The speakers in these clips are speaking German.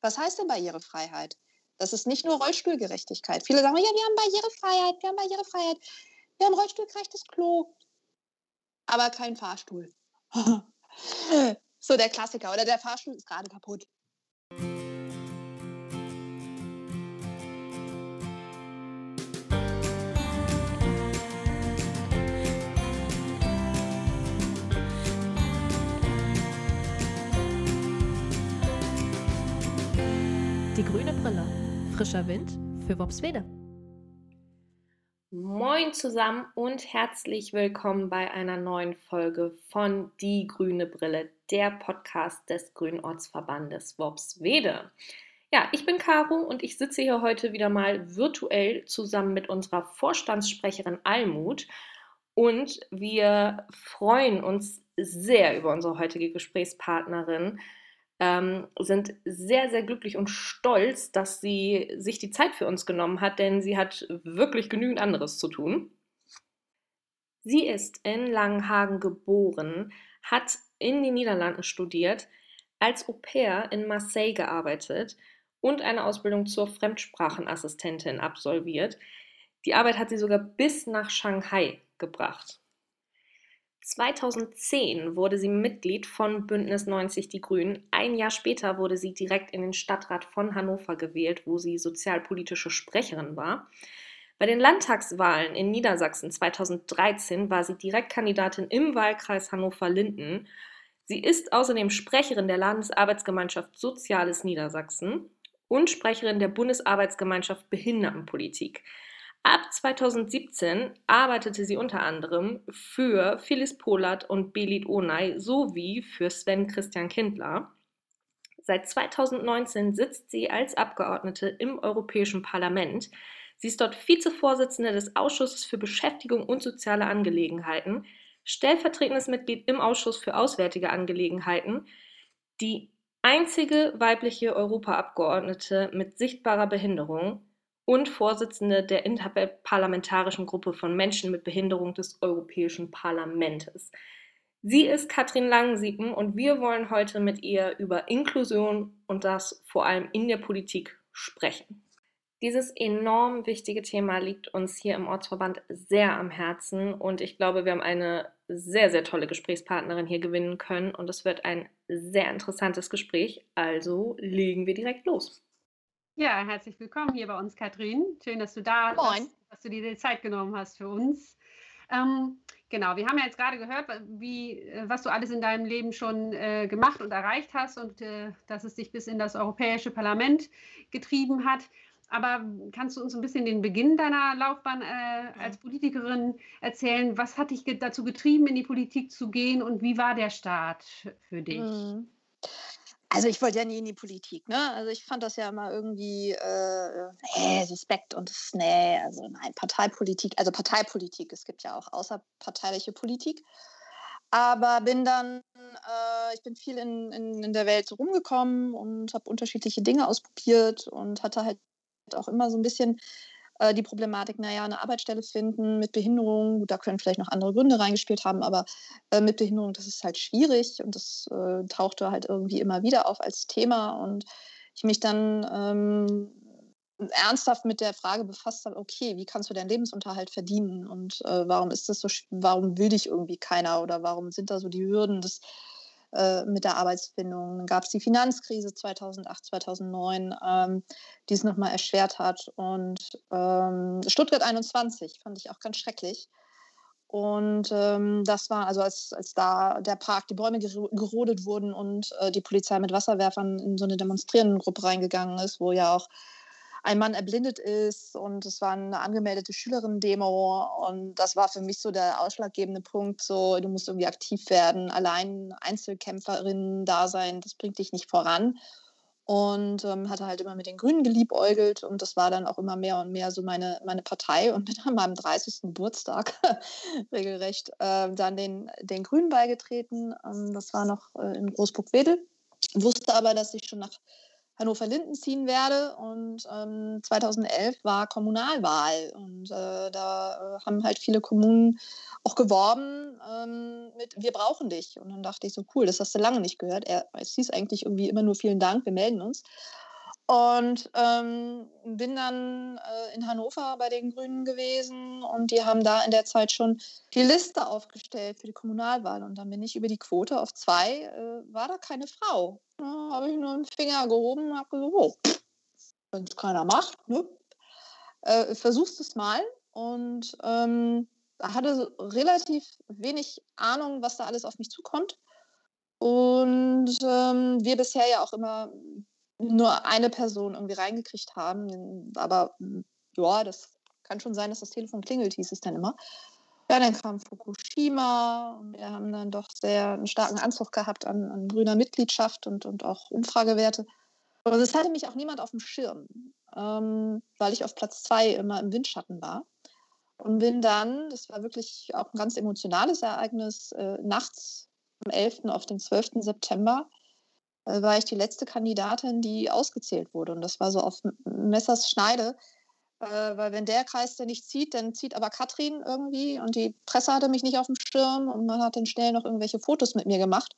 Was heißt denn Barrierefreiheit? Das ist nicht nur Rollstuhlgerechtigkeit. Viele sagen, ja, wir haben Barrierefreiheit, wir haben Barrierefreiheit, wir haben rollstuhlgerechtes Klo, aber kein Fahrstuhl. so der Klassiker. Oder der Fahrstuhl ist gerade kaputt. Die grüne Brille. Frischer Wind für Wopswede. Moin zusammen und herzlich willkommen bei einer neuen Folge von Die grüne Brille, der Podcast des Grünen Ortsverbandes Wopswede. Ja, ich bin Caro und ich sitze hier heute wieder mal virtuell zusammen mit unserer Vorstandssprecherin Almut und wir freuen uns sehr über unsere heutige Gesprächspartnerin ähm, sind sehr, sehr glücklich und stolz, dass sie sich die Zeit für uns genommen hat, denn sie hat wirklich genügend anderes zu tun. Sie ist in Langenhagen geboren, hat in den Niederlanden studiert, als Au pair in Marseille gearbeitet und eine Ausbildung zur Fremdsprachenassistentin absolviert. Die Arbeit hat sie sogar bis nach Shanghai gebracht. 2010 wurde sie Mitglied von Bündnis 90 Die Grünen. Ein Jahr später wurde sie direkt in den Stadtrat von Hannover gewählt, wo sie sozialpolitische Sprecherin war. Bei den Landtagswahlen in Niedersachsen 2013 war sie Direktkandidatin im Wahlkreis Hannover-Linden. Sie ist außerdem Sprecherin der Landesarbeitsgemeinschaft Soziales Niedersachsen und Sprecherin der Bundesarbeitsgemeinschaft Behindertenpolitik. Ab 2017 arbeitete sie unter anderem für Phyllis Polat und Belit Onay sowie für Sven Christian Kindler. Seit 2019 sitzt sie als Abgeordnete im Europäischen Parlament. Sie ist dort Vizevorsitzende des Ausschusses für Beschäftigung und soziale Angelegenheiten, stellvertretendes Mitglied im Ausschuss für Auswärtige Angelegenheiten, die einzige weibliche Europaabgeordnete mit sichtbarer Behinderung und Vorsitzende der Interparlamentarischen Gruppe von Menschen mit Behinderung des Europäischen Parlaments. Sie ist Katrin Langsiepen und wir wollen heute mit ihr über Inklusion und das vor allem in der Politik sprechen. Dieses enorm wichtige Thema liegt uns hier im Ortsverband sehr am Herzen und ich glaube, wir haben eine sehr, sehr tolle Gesprächspartnerin hier gewinnen können und es wird ein sehr interessantes Gespräch. Also legen wir direkt los. Ja, herzlich willkommen hier bei uns, Katrin. Schön, dass du da Moin. bist, dass du dir die Zeit genommen hast für uns. Ähm, genau, wir haben ja jetzt gerade gehört, wie, äh, was du alles in deinem Leben schon äh, gemacht und erreicht hast und äh, dass es dich bis in das Europäische Parlament getrieben hat. Aber kannst du uns ein bisschen den Beginn deiner Laufbahn äh, als Politikerin erzählen? Was hat dich dazu getrieben, in die Politik zu gehen und wie war der Start für dich? Mhm. Also ich wollte ja nie in die Politik, ne? Also ich fand das ja immer irgendwie äh, äh, suspekt und nee, also nein, Parteipolitik, also Parteipolitik, es gibt ja auch außerparteiliche Politik. Aber bin dann, äh, ich bin viel in, in, in der Welt rumgekommen und habe unterschiedliche Dinge ausprobiert und hatte halt auch immer so ein bisschen äh, die Problematik, naja, eine Arbeitsstelle finden mit Behinderung, da können vielleicht noch andere Gründe reingespielt haben, aber äh, mit Behinderung, das ist halt schwierig und das äh, tauchte halt irgendwie immer wieder auf als Thema und ich mich dann ähm, ernsthaft mit der Frage befasst habe, okay, wie kannst du deinen Lebensunterhalt verdienen und äh, warum ist das so, warum will dich irgendwie keiner oder warum sind da so die Hürden? Des äh, mit der Arbeitsfindung. Dann gab es die Finanzkrise 2008, 2009, ähm, die es nochmal erschwert hat. Und ähm, Stuttgart 21 fand ich auch ganz schrecklich. Und ähm, das war also, als, als da der Park, die Bäume gerodet wurden und äh, die Polizei mit Wasserwerfern in so eine demonstrierende Gruppe reingegangen ist, wo ja auch ein Mann erblindet ist und es war eine angemeldete Schülerinnen-Demo und das war für mich so der ausschlaggebende Punkt, so du musst irgendwie aktiv werden, allein Einzelkämpferin da sein, das bringt dich nicht voran und ähm, hatte halt immer mit den Grünen geliebäugelt und das war dann auch immer mehr und mehr so meine, meine Partei und mit meinem 30. Geburtstag regelrecht äh, dann den, den Grünen beigetreten. Ähm, das war noch äh, in Großburg-Wedel. Wusste aber, dass ich schon nach Hannover-Linden ziehen werde. Und ähm, 2011 war Kommunalwahl und äh, da äh, haben halt viele Kommunen auch geworben ähm, mit Wir brauchen dich. Und dann dachte ich so, cool, das hast du lange nicht gehört. Er, es hieß eigentlich irgendwie immer nur vielen Dank, wir melden uns. Und ähm, bin dann äh, in Hannover bei den Grünen gewesen und die haben da in der Zeit schon die Liste aufgestellt für die Kommunalwahl. Und dann bin ich über die Quote auf zwei, äh, war da keine Frau. Da habe ich nur einen Finger gehoben und habe gesagt, oh, wenn es keiner macht, ne? äh, versuchst es mal. Und ähm, hatte relativ wenig Ahnung, was da alles auf mich zukommt. Und ähm, wir bisher ja auch immer nur eine Person irgendwie reingekriegt haben. Aber ja, das kann schon sein, dass das Telefon klingelt, hieß es dann immer. Ja, dann kam Fukushima und wir haben dann doch sehr einen starken Anzug gehabt an, an grüner Mitgliedschaft und, und auch Umfragewerte. Und es hatte mich auch niemand auf dem Schirm, ähm, weil ich auf Platz zwei immer im Windschatten war. Und bin dann, das war wirklich auch ein ganz emotionales Ereignis, äh, nachts am 11. auf den 12. September äh, war ich die letzte Kandidatin, die ausgezählt wurde. Und das war so auf Messers Schneide, äh, weil wenn der Kreis der nicht zieht, dann zieht aber Katrin irgendwie und die Presse hatte mich nicht auf dem Schirm und man hat dann schnell noch irgendwelche Fotos mit mir gemacht,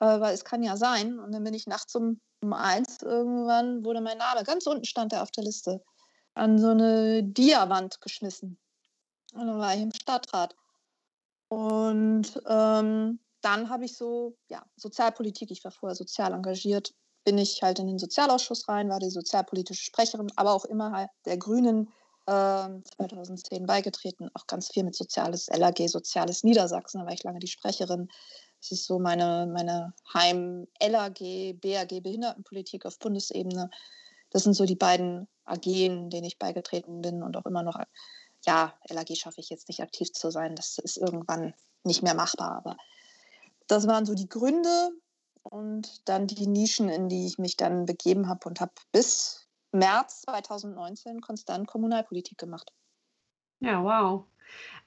äh, weil es kann ja sein. Und dann bin ich nachts um, um eins irgendwann, wurde mein Name, ganz unten stand er auf der Liste, an so eine Diawand geschmissen. Und dann war ich im Stadtrat. Und ähm, dann habe ich so, ja, Sozialpolitik, ich war vorher sozial engagiert, bin ich halt in den Sozialausschuss rein, war die sozialpolitische Sprecherin, aber auch immer halt der Grünen äh, 2010 beigetreten, auch ganz viel mit Soziales LAG, Soziales Niedersachsen, da war ich lange die Sprecherin. Das ist so meine, meine Heim-LAG, BAG Behindertenpolitik auf Bundesebene. Das sind so die beiden AGen, denen ich beigetreten bin und auch immer noch, ja, LAG schaffe ich jetzt nicht aktiv zu sein, das ist irgendwann nicht mehr machbar, aber das waren so die Gründe und dann die Nischen, in die ich mich dann begeben habe und habe bis März 2019 konstant Kommunalpolitik gemacht. Ja, wow.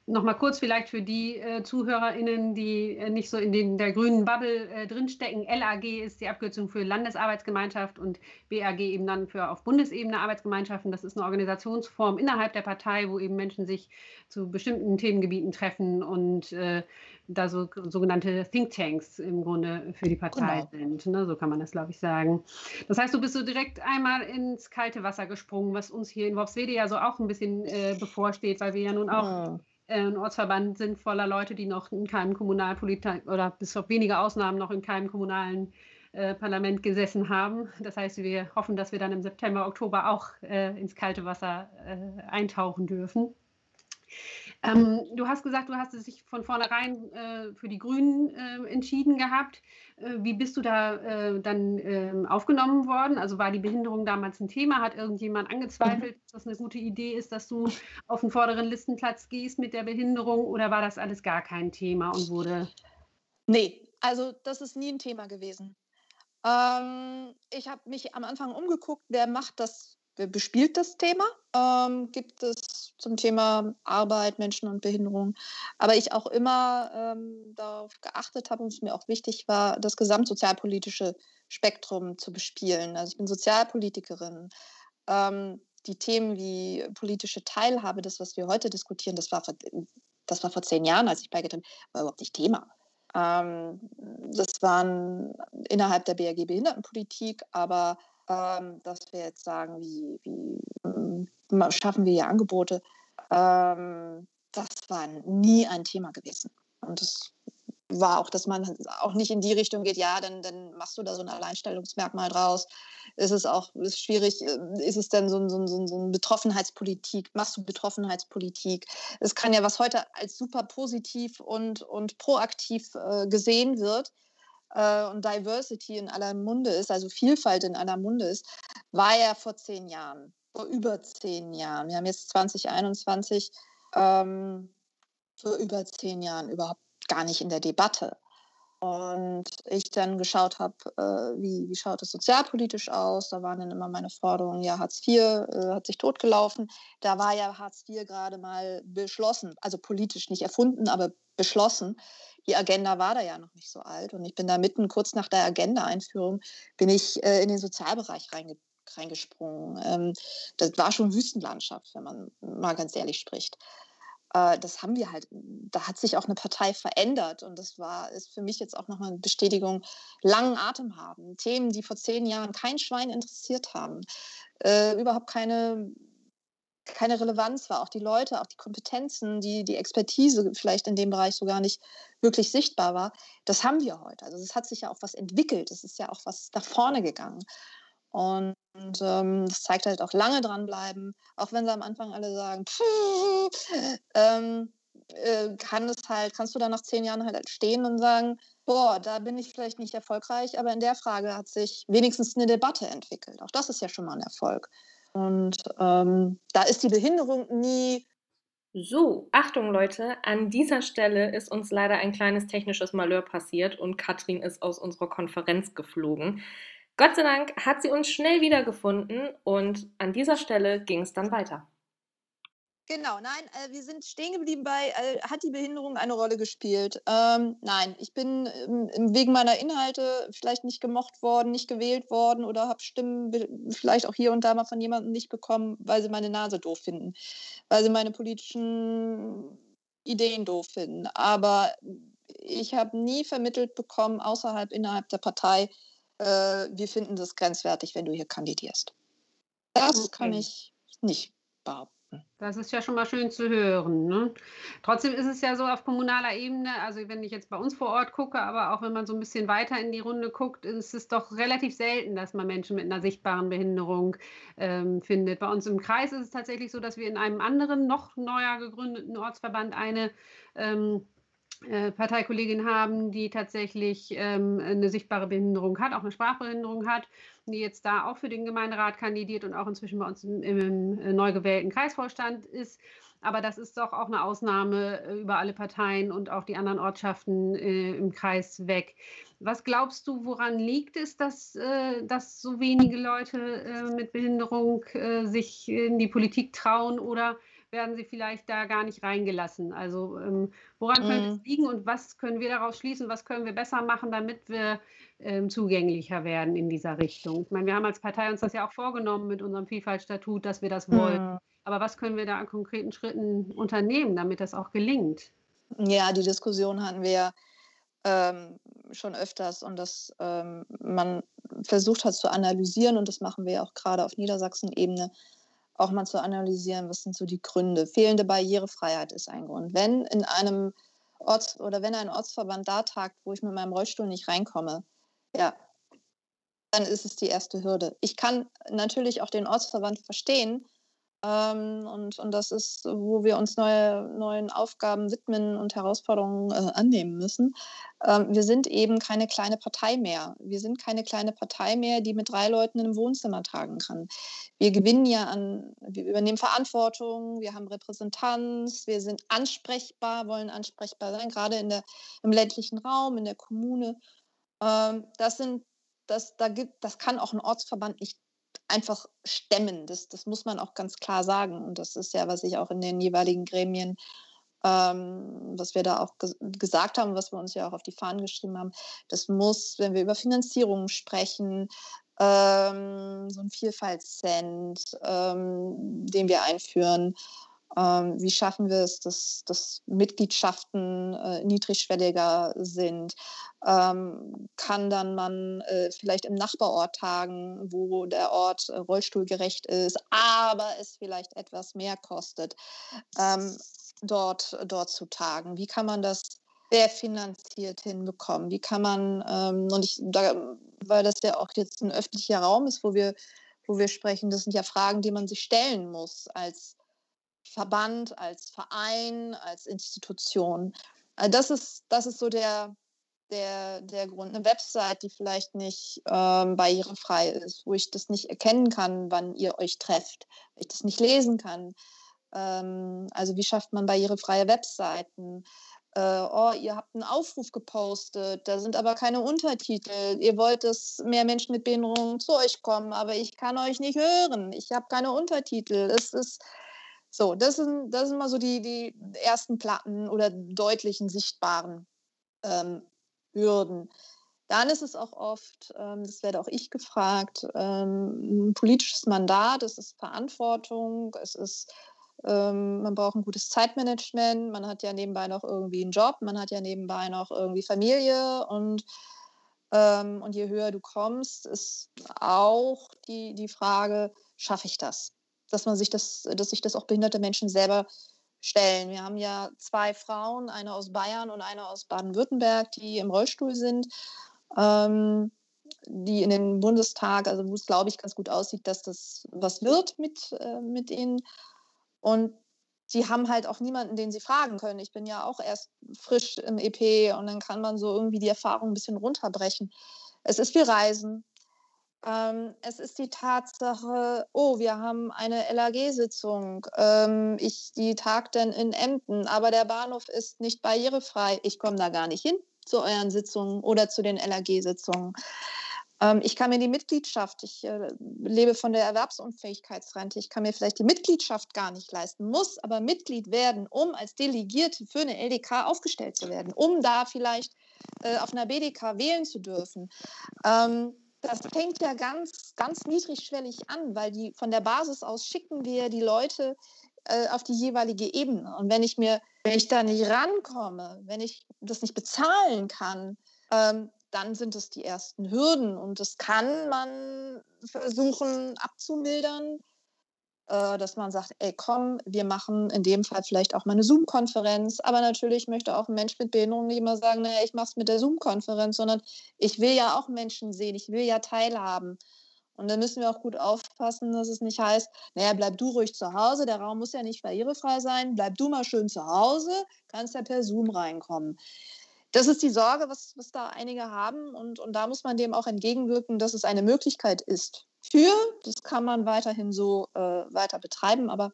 Nochmal kurz vielleicht für die äh, ZuhörerInnen, die äh, nicht so in den, der grünen Bubble äh, drinstecken. LAG ist die Abkürzung für Landesarbeitsgemeinschaft und BAG eben dann für auf Bundesebene Arbeitsgemeinschaften. Das ist eine Organisationsform innerhalb der Partei, wo eben Menschen sich zu bestimmten Themengebieten treffen und äh, da so sogenannte Thinktanks im Grunde für die Partei genau. sind. Ne? So kann man das, glaube ich, sagen. Das heißt, du bist so direkt einmal ins kalte Wasser gesprungen, was uns hier in Worpswede ja so auch ein bisschen äh, bevorsteht, weil wir ja nun auch ja. Äh, ein Ortsverband sind voller Leute, die noch in keinem Kommunalpolitik oder bis auf wenige Ausnahmen noch in keinem kommunalen äh, Parlament gesessen haben. Das heißt, wir hoffen, dass wir dann im September, Oktober auch äh, ins kalte Wasser äh, eintauchen dürfen. Ähm, du hast gesagt, du hast es sich von vornherein äh, für die Grünen äh, entschieden gehabt. Äh, wie bist du da äh, dann ähm, aufgenommen worden? Also war die Behinderung damals ein Thema? Hat irgendjemand angezweifelt, mhm. dass das eine gute Idee ist, dass du auf den vorderen Listenplatz gehst mit der Behinderung? Oder war das alles gar kein Thema und wurde. Nee, also das ist nie ein Thema gewesen. Ähm, ich habe mich am Anfang umgeguckt, wer macht das bespielt das Thema, ähm, gibt es zum Thema Arbeit, Menschen und Behinderung. Aber ich auch immer ähm, darauf geachtet habe und es mir auch wichtig war, das gesamtsozialpolitische Spektrum zu bespielen. Also ich bin Sozialpolitikerin. Ähm, die Themen wie politische Teilhabe, das, was wir heute diskutieren, das war vor, das war vor zehn Jahren, als ich beigetreten bin, war überhaupt nicht Thema. Ähm, das waren innerhalb der BRG Behindertenpolitik, aber ähm, dass wir jetzt sagen, wie, wie ähm, schaffen wir hier Angebote, ähm, das war nie ein Thema gewesen. Und das war auch, dass man auch nicht in die Richtung geht, ja, dann, dann machst du da so ein Alleinstellungsmerkmal draus. Ist es auch ist schwierig, äh, ist es denn so ein, so, so ein Betroffenheitspolitik, machst du Betroffenheitspolitik? Es kann ja, was heute als super positiv und, und proaktiv äh, gesehen wird, äh, und Diversity in aller Munde ist, also Vielfalt in aller Munde ist, war ja vor zehn Jahren, vor über zehn Jahren. Wir haben jetzt 2021, ähm, vor über zehn Jahren überhaupt gar nicht in der Debatte. Und ich dann geschaut habe, äh, wie, wie schaut es sozialpolitisch aus. Da waren dann immer meine Forderungen, ja, Hartz IV äh, hat sich totgelaufen. Da war ja Hartz IV gerade mal beschlossen, also politisch nicht erfunden, aber beschlossen die Agenda war da ja noch nicht so alt. Und ich bin da mitten kurz nach der Agenda-Einführung, bin ich äh, in den Sozialbereich reinge reingesprungen. Ähm, das war schon Wüstenlandschaft, wenn man mal ganz ehrlich spricht. äh, das haben wir halt, da hat sich auch eine Partei verändert und das war, ist für mich jetzt auch nochmal eine Bestätigung, langen Atem haben. Themen, die vor zehn Jahren kein Schwein interessiert haben, äh, überhaupt keine, keine Relevanz war, auch die Leute, auch die Kompetenzen, die, die Expertise vielleicht in dem Bereich so gar nicht wirklich sichtbar war, das haben wir heute. Also es hat sich ja auch was entwickelt, es ist ja auch was nach vorne gegangen. Und ähm, das zeigt halt auch lange dranbleiben, auch wenn sie am Anfang alle sagen, ähm, äh, kann es halt, kannst du dann nach zehn Jahren halt stehen und sagen, boah, da bin ich vielleicht nicht erfolgreich, aber in der Frage hat sich wenigstens eine Debatte entwickelt. Auch das ist ja schon mal ein Erfolg. Und ähm, da ist die Behinderung nie. So, Achtung Leute, an dieser Stelle ist uns leider ein kleines technisches Malheur passiert und Katrin ist aus unserer Konferenz geflogen. Gott sei Dank hat sie uns schnell wiedergefunden und an dieser Stelle ging es dann weiter. Genau, nein, äh, wir sind stehen geblieben bei, äh, hat die Behinderung eine Rolle gespielt? Ähm, nein, ich bin ähm, wegen meiner Inhalte vielleicht nicht gemocht worden, nicht gewählt worden oder habe Stimmen vielleicht auch hier und da mal von jemandem nicht bekommen, weil sie meine Nase doof finden, weil sie meine politischen Ideen doof finden. Aber ich habe nie vermittelt bekommen, außerhalb, innerhalb der Partei, äh, wir finden das grenzwertig, wenn du hier kandidierst. Das okay. kann ich nicht behaupten. Das ist ja schon mal schön zu hören. Ne? Trotzdem ist es ja so auf kommunaler Ebene, also wenn ich jetzt bei uns vor Ort gucke, aber auch wenn man so ein bisschen weiter in die Runde guckt, ist es doch relativ selten, dass man Menschen mit einer sichtbaren Behinderung ähm, findet. Bei uns im Kreis ist es tatsächlich so, dass wir in einem anderen, noch neuer gegründeten Ortsverband eine ähm, äh, Parteikollegin haben, die tatsächlich ähm, eine sichtbare Behinderung hat, auch eine Sprachbehinderung hat, die jetzt da auch für den Gemeinderat kandidiert und auch inzwischen bei uns im, im äh, neu gewählten Kreisvorstand ist. Aber das ist doch auch eine Ausnahme äh, über alle Parteien und auch die anderen Ortschaften äh, im Kreis weg. Was glaubst du, woran liegt es, dass, äh, dass so wenige Leute äh, mit Behinderung sich in die Politik trauen oder werden sie vielleicht da gar nicht reingelassen. Also ähm, woran mhm. könnte es liegen und was können wir daraus schließen, was können wir besser machen, damit wir ähm, zugänglicher werden in dieser Richtung? Ich meine, wir haben als Partei uns das ja auch vorgenommen mit unserem Vielfaltstatut, dass wir das wollen. Mhm. Aber was können wir da an konkreten Schritten unternehmen, damit das auch gelingt? Ja, die Diskussion hatten wir ähm, schon öfters und dass ähm, man versucht hat zu analysieren und das machen wir auch gerade auf Niedersachsen-Ebene, auch mal zu analysieren, was sind so die Gründe. Fehlende Barrierefreiheit ist ein Grund. Wenn in einem Orts- oder wenn ein Ortsverband da tagt, wo ich mit meinem Rollstuhl nicht reinkomme, ja, dann ist es die erste Hürde. Ich kann natürlich auch den Ortsverband verstehen, ähm, und, und das ist, wo wir uns neue, neuen Aufgaben widmen und Herausforderungen äh, annehmen müssen. Ähm, wir sind eben keine kleine Partei mehr. Wir sind keine kleine Partei mehr, die mit drei Leuten im Wohnzimmer tragen kann. Wir gewinnen ja an, wir übernehmen Verantwortung, wir haben Repräsentanz, wir sind ansprechbar, wollen ansprechbar sein, gerade in der, im ländlichen Raum, in der Kommune. Ähm, das sind das, da gibt, das kann auch ein Ortsverband nicht einfach stemmen. Das, das muss man auch ganz klar sagen. Und das ist ja, was ich auch in den jeweiligen Gremien, ähm, was wir da auch ges gesagt haben, was wir uns ja auch auf die Fahnen geschrieben haben, das muss, wenn wir über Finanzierung sprechen, ähm, so ein Vielfaltscent, ähm, den wir einführen, ähm, wie schaffen wir es, dass, dass Mitgliedschaften äh, niedrigschwelliger sind? Ähm, kann dann man äh, vielleicht im Nachbarort tagen, wo der Ort äh, rollstuhlgerecht ist, aber es vielleicht etwas mehr kostet, ähm, dort, dort zu tagen? Wie kann man das sehr finanziert hinbekommen? Wie kann man, ähm, und ich, da, weil das ja auch jetzt ein öffentlicher Raum ist, wo wir, wo wir sprechen, das sind ja Fragen, die man sich stellen muss als Verband, als Verein, als Institution. Also das ist, das ist so der, der, der Grund. Eine Website, die vielleicht nicht ähm, barrierefrei ist, wo ich das nicht erkennen kann, wann ihr euch trefft, ich das nicht lesen kann. Ähm, also wie schafft man barrierefreie Webseiten? Äh, oh, ihr habt einen Aufruf gepostet, da sind aber keine Untertitel. Ihr wollt, dass mehr Menschen mit Behinderungen zu euch kommen, aber ich kann euch nicht hören. Ich habe keine Untertitel. Es ist so, das sind, das sind mal so die, die ersten Platten oder deutlichen, sichtbaren ähm, Hürden. Dann ist es auch oft, ähm, das werde auch ich gefragt, ähm, ein politisches Mandat, es ist Verantwortung, es ist Ähm, man braucht ein gutes Zeitmanagement. Man hat ja nebenbei noch irgendwie einen Job. Man hat ja nebenbei noch irgendwie Familie. Und, ähm, und je höher du kommst, ist auch die, die Frage, schaffe ich das? Dass man sich das, dass sich das auch behinderte Menschen selber stellen. Wir haben ja zwei Frauen, eine aus Bayern und eine aus Baden-Württemberg, die im Rollstuhl sind, ähm, die in den Bundestag, also wo es, glaube ich, ganz gut aussieht, dass das was wird mit, äh, mit ihnen. Und sie haben halt auch niemanden, den sie fragen können. Ich bin ja auch erst frisch im EP und dann kann man so irgendwie die Erfahrung ein bisschen runterbrechen. Es ist viel Reisen, ähm, es ist die Tatsache, oh, wir haben eine LAG-Sitzung. Ähm, die tagt dann in Emden, aber der Bahnhof ist nicht barrierefrei. Ich komme da gar nicht hin zu euren Sitzungen oder zu den LAG-Sitzungen. Ähm, ich kann mir die Mitgliedschaft, ich äh, lebe von der Erwerbsunfähigkeitsrente, ich kann mir vielleicht die Mitgliedschaft gar nicht leisten, muss aber Mitglied werden, um als Delegierte für eine LDK aufgestellt zu werden, um da vielleicht äh, auf einer BDK wählen zu dürfen. Ähm, das fängt ja ganz, ganz niedrigschwellig an, weil die von der Basis aus schicken wir die Leute äh, auf die jeweilige Ebene. Und wenn ich mir, wenn ich da nicht rankomme, wenn ich das nicht bezahlen kann, ähm, dann sind es die ersten Hürden. Und das kann man versuchen abzumildern dass man sagt, ey, komm, wir machen in dem Fall vielleicht auch mal eine Zoom-Konferenz. Aber natürlich möchte auch ein Mensch mit Behinderung nicht immer sagen, naja, ich mache es mit der Zoom-Konferenz, sondern ich will ja auch Menschen sehen, ich will ja teilhaben. Und dann müssen wir auch gut aufpassen, dass es nicht heißt, naja, bleib du ruhig zu Hause, der Raum muss ja nicht barrierefrei sein, bleib du mal schön zu Hause, kannst ja per Zoom reinkommen. Das ist die Sorge, was, was da einige haben. Und, und da muss man dem auch entgegenwirken, dass es eine Möglichkeit ist für. Das kann man weiterhin so äh, weiter betreiben, aber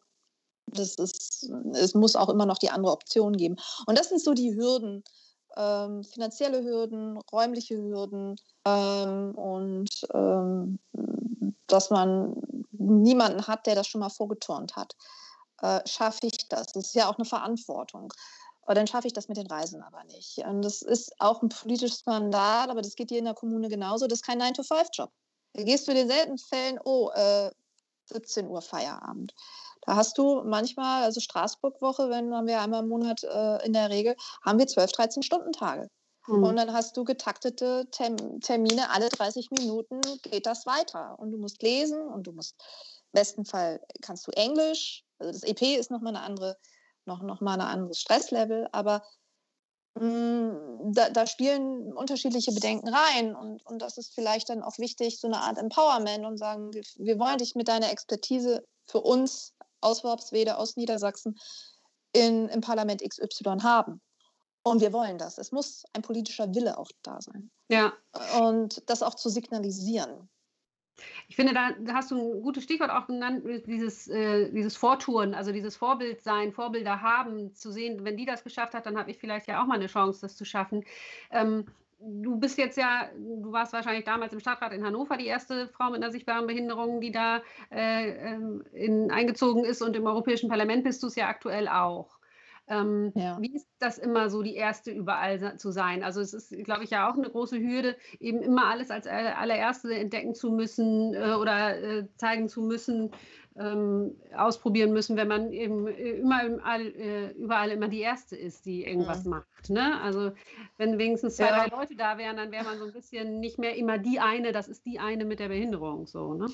das ist, es muss auch immer noch die andere Option geben. Und das sind so die Hürden, ähm, finanzielle Hürden, räumliche Hürden ähm, und ähm, dass man niemanden hat, der das schon mal vorgeturnt hat. Äh, schaffe ich das? Das ist ja auch eine Verantwortung. Aber dann schaffe ich das mit den Reisen aber nicht. Und das ist auch ein politisches Mandat, aber das geht dir in der Kommune genauso. Das ist kein 9-to-5-Job. Da gehst du in den seltenen Fällen, oh, äh, 17 Uhr Feierabend. Da hast du manchmal, also Straßburg-Woche, wenn haben wir einmal im Monat äh, in der Regel, haben wir 12, 13 Stunden Tage. Mhm. Und dann hast du getaktete Term Termine, alle 30 Minuten geht das weiter. Und du musst lesen und du musst, im besten Fall kannst du Englisch. Also das EP ist nochmal eine andere, noch, noch mal ein anderes Stresslevel, aber da, da, spielen unterschiedliche Bedenken rein und, und das ist vielleicht dann auch wichtig, so eine Art Empowerment und sagen, wir, wir wollen dich mit deiner Expertise für uns aus Worpswede, aus Niedersachsen in, im Parlament XY haben. Und wir wollen das. Es muss ein politischer Wille auch da sein. Ja. Und das auch zu signalisieren. Ich finde, da hast du ein gutes Stichwort auch genannt, dieses, äh, dieses Vortouren, also dieses Vorbild sein, Vorbilder haben, zu sehen, wenn die das geschafft hat, dann habe ich vielleicht ja auch mal eine Chance, das zu schaffen. Ähm, du bist jetzt ja, du warst wahrscheinlich damals im Stadtrat in Hannover die erste Frau mit einer sichtbaren Behinderung, die da äh, ähm, in, eingezogen ist und im Europäischen Parlament bist du es ja aktuell auch. Ähm, ja. Wie ist das immer so, die Erste überall zu sein? Also es ist, glaube ich, ja auch eine große Hürde, eben immer alles als allererste entdecken zu müssen äh, oder äh, zeigen zu müssen, ähm, ausprobieren müssen, wenn man eben äh, immer äh, überall immer die Erste ist, die irgendwas mhm. macht. Ne? Also wenn wenigstens zwei, ja. drei Leute da wären, dann wäre man so ein bisschen nicht mehr immer die eine, das ist die eine mit der Behinderung. So, ne?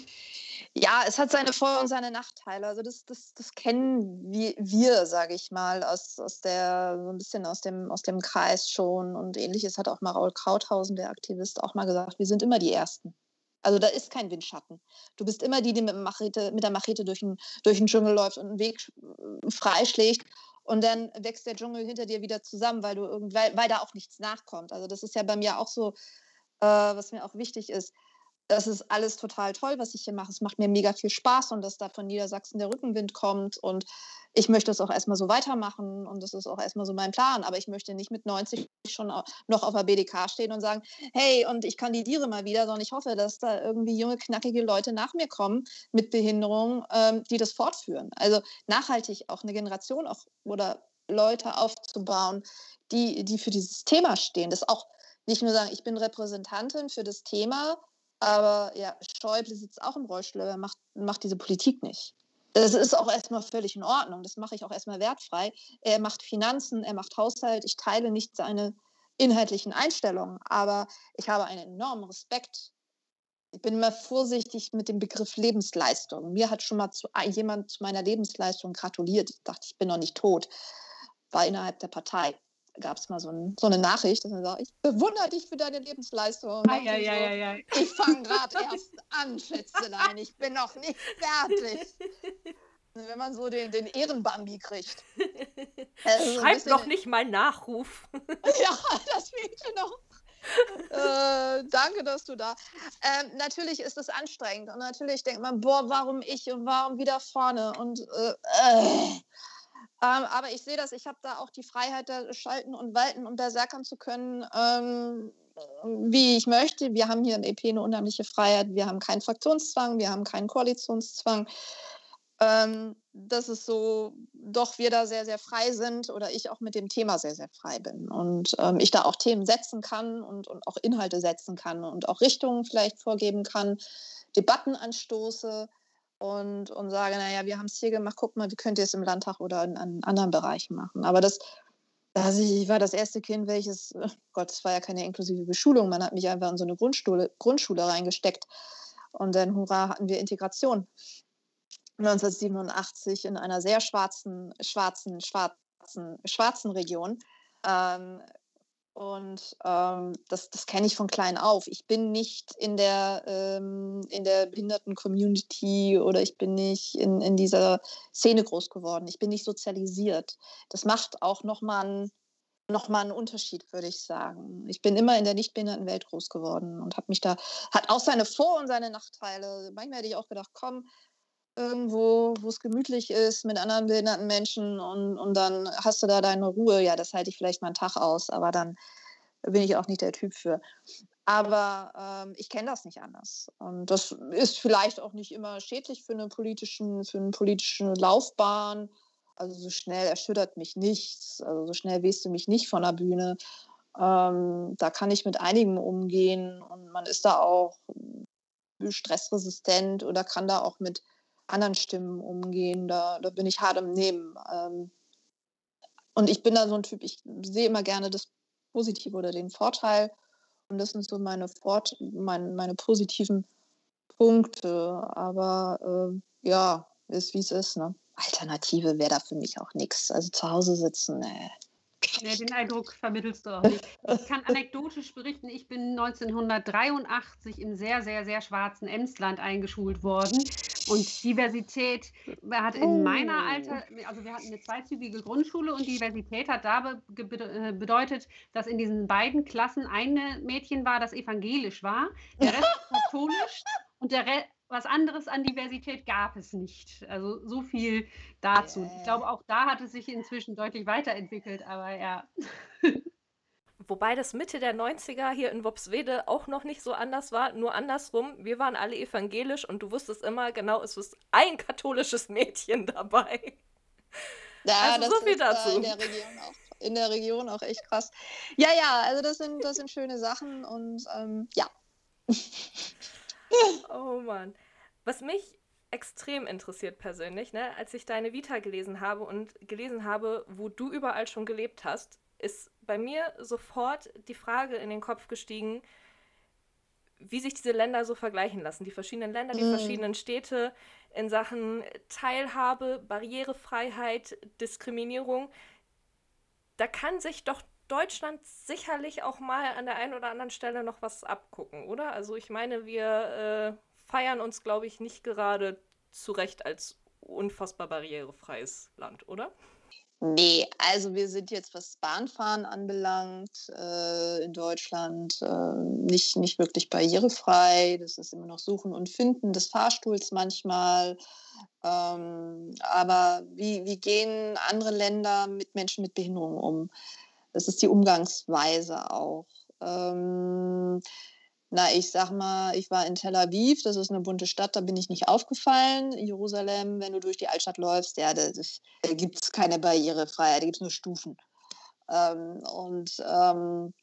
Ja, es hat seine Vor- und seine Nachteile. Also das, das, das kennen wir, wir sage ich mal, aus, aus der, so ein bisschen aus dem, aus dem Kreis schon. Und ähnliches hat auch mal Raul Krauthausen, der Aktivist, auch mal gesagt, wir sind immer die Ersten. Also da ist kein Windschatten. Du bist immer die, die mit, Machete, mit der Machete durch den, durch den Dschungel läuft und einen Weg äh, freischlägt. Und dann wächst der Dschungel hinter dir wieder zusammen, weil, du irgend, weil, weil da auch nichts nachkommt. Also das ist ja bei mir auch so, äh, was mir auch wichtig ist das ist alles total toll, was ich hier mache. Es macht mir mega viel Spaß und dass da von Niedersachsen der Rückenwind kommt. Und ich möchte es auch erstmal so weitermachen und das ist auch erstmal so mein Plan. Aber ich möchte nicht mit 90 schon noch auf der BDK stehen und sagen, hey, und ich kandidiere mal wieder, sondern ich hoffe, dass da irgendwie junge, knackige Leute nach mir kommen mit Behinderung, ähm, die das fortführen. Also nachhaltig auch eine Generation auch oder Leute aufzubauen, die, die für dieses Thema stehen. Das auch nicht nur sagen, ich bin Repräsentantin für das Thema, aber ja, Schäuble sitzt auch im Rollstuhl, aber macht, macht diese Politik nicht. Das ist auch erstmal völlig in Ordnung. Das mache ich auch erstmal wertfrei. Er macht Finanzen, er macht Haushalt. Ich teile nicht seine inhaltlichen Einstellungen, aber ich habe einen enormen Respekt. Ich bin immer vorsichtig mit dem Begriff Lebensleistung. Mir hat schon mal zu, jemand zu meiner Lebensleistung gratuliert. Ich dachte, ich bin noch nicht tot. War innerhalb der Partei gab es mal so, ein, so, eine Nachricht, dass man sagt, ich bewundere dich für deine Lebensleistung. Ja, ja, ja, ja. Ich fange gerade erst an, Schätzelein, ich bin noch nicht fertig. Wenn man so den, den Ehrenbambi kriegt. Also Schreib doch nicht mal Nachruf. ja, das fehlte noch. äh, danke, dass du da. Ähm, natürlich ist es anstrengend und natürlich denkt man, boah, warum ich und warum wieder vorne und äh, äh. Ähm, aber ich sehe das, ich habe da auch die Freiheit, da schalten und walten und berserkern zu können, ähm, wie ich möchte. Wir haben hier in EP eine unheimliche Freiheit. Wir haben keinen Fraktionszwang, wir haben keinen Koalitionszwang. Ähm, dass es so, doch wir da sehr, sehr frei sind oder ich auch mit dem Thema sehr, sehr frei bin. Und ähm, ich da auch Themen setzen kann und, und auch Inhalte setzen kann und auch Richtungen vielleicht vorgeben kann, Debatten anstoße und, und sage, naja, wir haben es hier gemacht, guck mal, wie könnt ihr es im Landtag oder in, in anderen Bereichen machen. Aber das, also ich war das erste Kind, welches, oh Gott, es war ja keine inklusive Beschulung, man hat mich einfach in so eine Grundschule, Grundschule reingesteckt und dann, hurra, hatten wir Integration. 1987 in einer sehr schwarzen, schwarzen, schwarzen, schwarzen Region. Ähm, und ähm, das, das kenne ich von klein auf. Ich bin nicht in der, ähm, der Behinderten-Community oder ich bin nicht in, in dieser Szene groß geworden. Ich bin nicht sozialisiert. Das macht auch nochmal einen, noch einen Unterschied, würde ich sagen. Ich bin immer in der Nichtbehindertenwelt groß geworden und habe mich da, hat auch seine Vor- und seine Nachteile. Manchmal hätte ich auch gedacht, komm, irgendwo, wo es gemütlich ist mit anderen behinderten Menschen und, und dann hast du da deine Ruhe. Ja, das halte ich vielleicht mal einen Tag aus, aber dann bin ich auch nicht der Typ für. Aber ähm, ich kenne das nicht anders. Und das ist vielleicht auch nicht immer schädlich für eine, politischen, für eine politische Laufbahn. Also so schnell erschüttert mich nichts. Also so schnell wehst du mich nicht von der Bühne. Ähm, da kann ich mit einigen umgehen und man ist da auch stressresistent oder kann da auch mit anderen Stimmen umgehen. Da, da bin ich hart im Nehmen. Ähm, und ich bin da so ein Typ, ich sehe immer gerne das Positive oder den Vorteil. Und das sind so meine, Fort meine, meine positiven Punkte. Aber äh, ja, ist wie es ist. Ne? Alternative wäre da für mich auch nichts. Also zu Hause sitzen, ne. Nee, den Eindruck vermittelst du auch nicht. Ich kann anekdotisch berichten, ich bin 1983 im sehr, sehr, sehr schwarzen Emsland eingeschult worden. Und Diversität hat in meiner oh. Alter, also wir hatten eine zweizügige Grundschule und Diversität hat da äh, bedeutet, dass in diesen beiden Klassen ein Mädchen war, das evangelisch war, der Rest katholisch und der Rest was anderes an Diversität gab es nicht. Also so viel dazu. Ich glaube, auch da hat es sich inzwischen deutlich weiterentwickelt, aber ja. Wobei das Mitte der 90er hier in Wopswede auch noch nicht so anders war, nur andersrum. Wir waren alle evangelisch und du wusstest immer, genau, es ist ein katholisches Mädchen dabei. Ja, also so viel dazu. in, der Region auch, in der Region auch echt krass. Ja, ja, also das sind, das sind schöne Sachen und ähm, ja. oh Mann. Was mich extrem interessiert persönlich, ne, als ich deine Vita gelesen habe und gelesen habe, wo du überall schon gelebt hast, ist bei mir sofort die Frage in den Kopf gestiegen, wie sich diese Länder so vergleichen lassen. Die verschiedenen Länder, die mm. verschiedenen Städte in Sachen Teilhabe, Barrierefreiheit, Diskriminierung. Da kann sich doch Deutschland sicherlich auch mal an der einen oder anderen Stelle noch was abgucken, oder? Also ich meine, wir äh, feiern uns, glaube ich, nicht gerade zu Recht als unfassbar barrierefreies Land, oder? Nee, also wir sind jetzt, was Bahnfahren anbelangt, äh, in Deutschland äh, nicht, nicht wirklich barrierefrei. Das ist immer noch Suchen und Finden des Fahrstuhls manchmal. Ähm, aber wie, wie gehen andere Länder mit Menschen mit Behinderung um? Das ist die Umgangsweise auch. Ähm, na, ich sag mal, ich war in Tel Aviv, das ist eine bunte Stadt, da bin ich nicht aufgefallen. Jerusalem, wenn du durch die Altstadt läufst, ja, da, da gibt es keine Barrierefreiheit, da gibt es nur Stufen. Ähm, und ähm,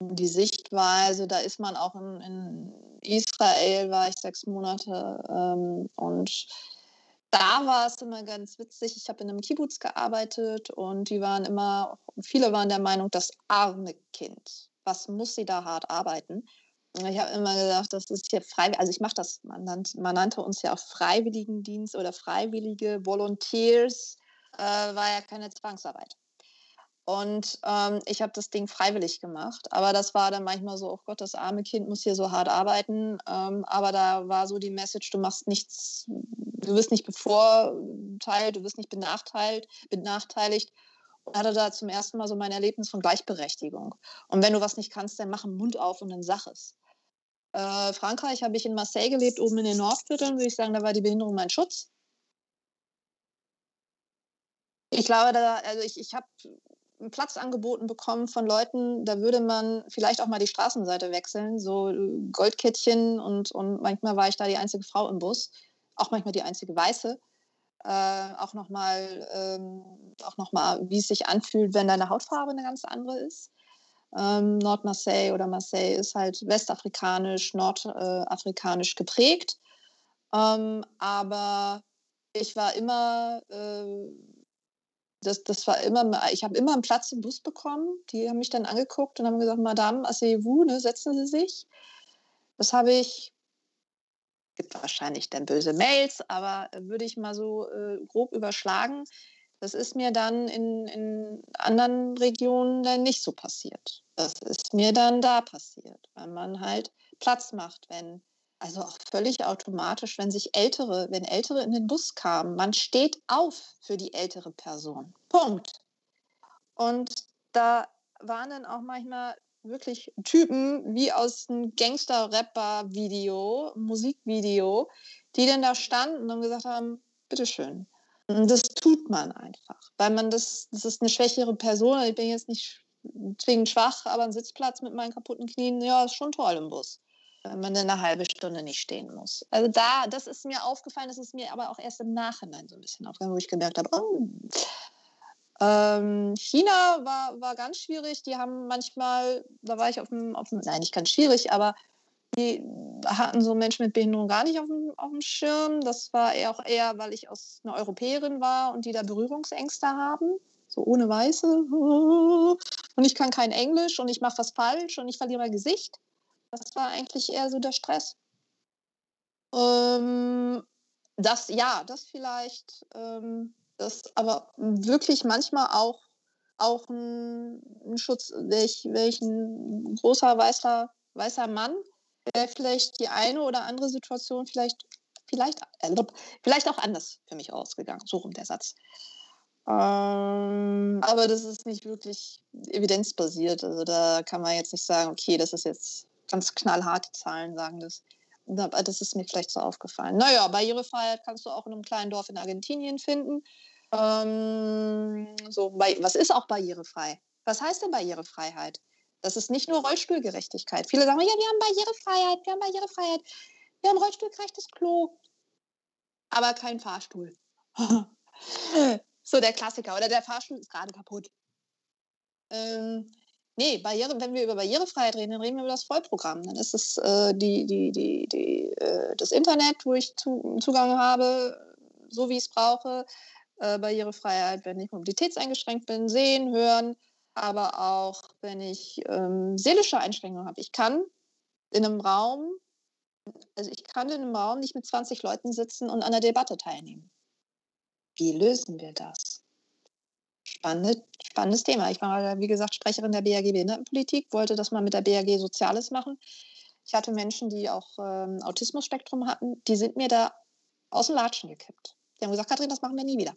die Sichtweise, da ist man auch in, in Israel, war ich sechs Monate ähm, und da war es immer ganz witzig. Ich habe in einem Kibbutz gearbeitet und die waren immer, viele waren der Meinung, das arme Kind, was muss sie da hart arbeiten? Ich habe immer gesagt, das ist hier frei, also ich mache das, man, nannt, man, nannte uns ja auch Freiwilligendienst oder Freiwillige, Volunteers, äh, war ja keine Zwangsarbeit. Und ähm, ich habe das Ding freiwillig gemacht. Aber das war dann manchmal so, oh Gott, das arme Kind muss hier so hart arbeiten. Ähm, aber da war so die Message, du machst nichts, du wirst nicht bevorteilt, du wirst nicht benachteiligt. benachteiligt. Hatte da zum ersten Mal so mein Erlebnis von Gleichberechtigung. Und wenn du was nicht kannst, dann mach den Mund auf und dann sag es. Äh, Frankreich habe ich in Marseille gelebt, oben in den Nordvierteln, würde ich sagen, da war die Behinderung mein Schutz. Ich glaube, da, also ich, ich habe einen Platz angeboten bekommen von Leuten, da würde man vielleicht auch mal die Straßenseite wechseln, so äh, Goldkettchen und, und manchmal war ich da die einzige Frau im Bus, auch manchmal die einzige Weiße. Äh, auch nochmal, ähm, noch wie es sich anfühlt, wenn deine Hautfarbe eine ganz andere ist. Ähm, Nord-Marseille oder Marseille ist halt westafrikanisch, nordafrikanisch geprägt. Ähm, aber ich war immer äh, das, das war immer, ich habe immer einen Platz im Bus bekommen. Die haben mich dann angeguckt und haben gesagt, Madame, asseyez-vous, ne, setzen Sie sich. Das habe ich, gibt wahrscheinlich dann böse Mails, aber würde ich mal so äh, grob überschlagen. Das ist mir dann in, in anderen Regionen dann nicht so passiert. Das ist mir dann da passiert, weil man halt Platz macht, wenn also auch völlig automatisch, wenn sich Ältere, wenn Ältere in den Bus kamen, man steht auf für die ältere Person. Punkt. Und da waren dann auch manchmal wirklich Typen wie aus einem Gangster-Rapper-Video, Musikvideo, die dann da standen und gesagt haben, bitteschön. Das tut man einfach, weil man das, das ist eine schwächere Person. Ich bin jetzt nicht zwingend schwach, aber ein Sitzplatz mit meinen kaputten Knien, ja, ist schon toll im Bus wenn man eine halbe Stunde nicht stehen muss. Also da, das ist mir aufgefallen, das ist mir aber auch erst im Nachhinein so ein bisschen aufgefallen, wo ich gemerkt habe, oh, ähm, China war, war ganz schwierig. Die haben manchmal, da war ich auf dem, auf dem, nein, nicht ganz schwierig, aber die hatten so Menschen mit Behinderung gar nicht auf dem, auf dem Schirm. Das war eher auch eher, weil ich aus einer Europäerin war und die da Berührungsängste haben. So ohne Weiße. Und ich kann kein Englisch und ich mache was falsch und ich verliere mein Gesicht. Das war eigentlich eher so der Stress. Ähm, das, ja, das vielleicht, ähm, das aber wirklich manchmal auch, auch ein, ein Schutz, welch, welch ein großer weißer, weißer Mann, der vielleicht die eine oder andere Situation vielleicht, vielleicht, äh, vielleicht auch anders für mich ausgegangen. So rum der Satz. Ähm, aber das ist nicht wirklich evidenzbasiert. Also da kann man jetzt nicht sagen, okay, das ist jetzt ganz knallharte Zahlen sagen das. Das ist mir vielleicht so aufgefallen. Naja, Barrierefreiheit kannst du auch in einem kleinen Dorf in Argentinien finden. Ähm, so, was ist auch barrierefrei? Was heißt denn Barrierefreiheit? Das ist nicht nur Rollstuhlgerechtigkeit. Viele sagen, ja, wir haben Barrierefreiheit, wir haben Barrierefreiheit, wir haben rollstuhlgerechtes Klo, aber kein Fahrstuhl. so der Klassiker. Oder der Fahrstuhl ist gerade kaputt. Ähm, Nee, Barriere, wenn wir über Barrierefreiheit reden, dann reden wir über das Vollprogramm. Dann ist es äh, die, die, die, die, äh, das Internet, wo ich zu, Zugang habe, so wie ich es brauche. Äh, Barrierefreiheit, wenn ich mobilitätseingeschränkt bin, sehen, hören, aber auch wenn ich ähm, seelische Einschränkungen habe. Ich kann in einem Raum, also ich kann in einem Raum nicht mit 20 Leuten sitzen und an der Debatte teilnehmen. Wie lösen wir das? Spannende, spannendes Thema. Ich war, wie gesagt, Sprecherin der BAG Behindertenpolitik, wollte das mal mit der BAG Soziales machen. Ich hatte Menschen, die auch ähm, Autismus-Spektrum hatten, die sind mir da aus dem Latschen gekippt. Die haben gesagt, Kathrin, das machen wir nie wieder.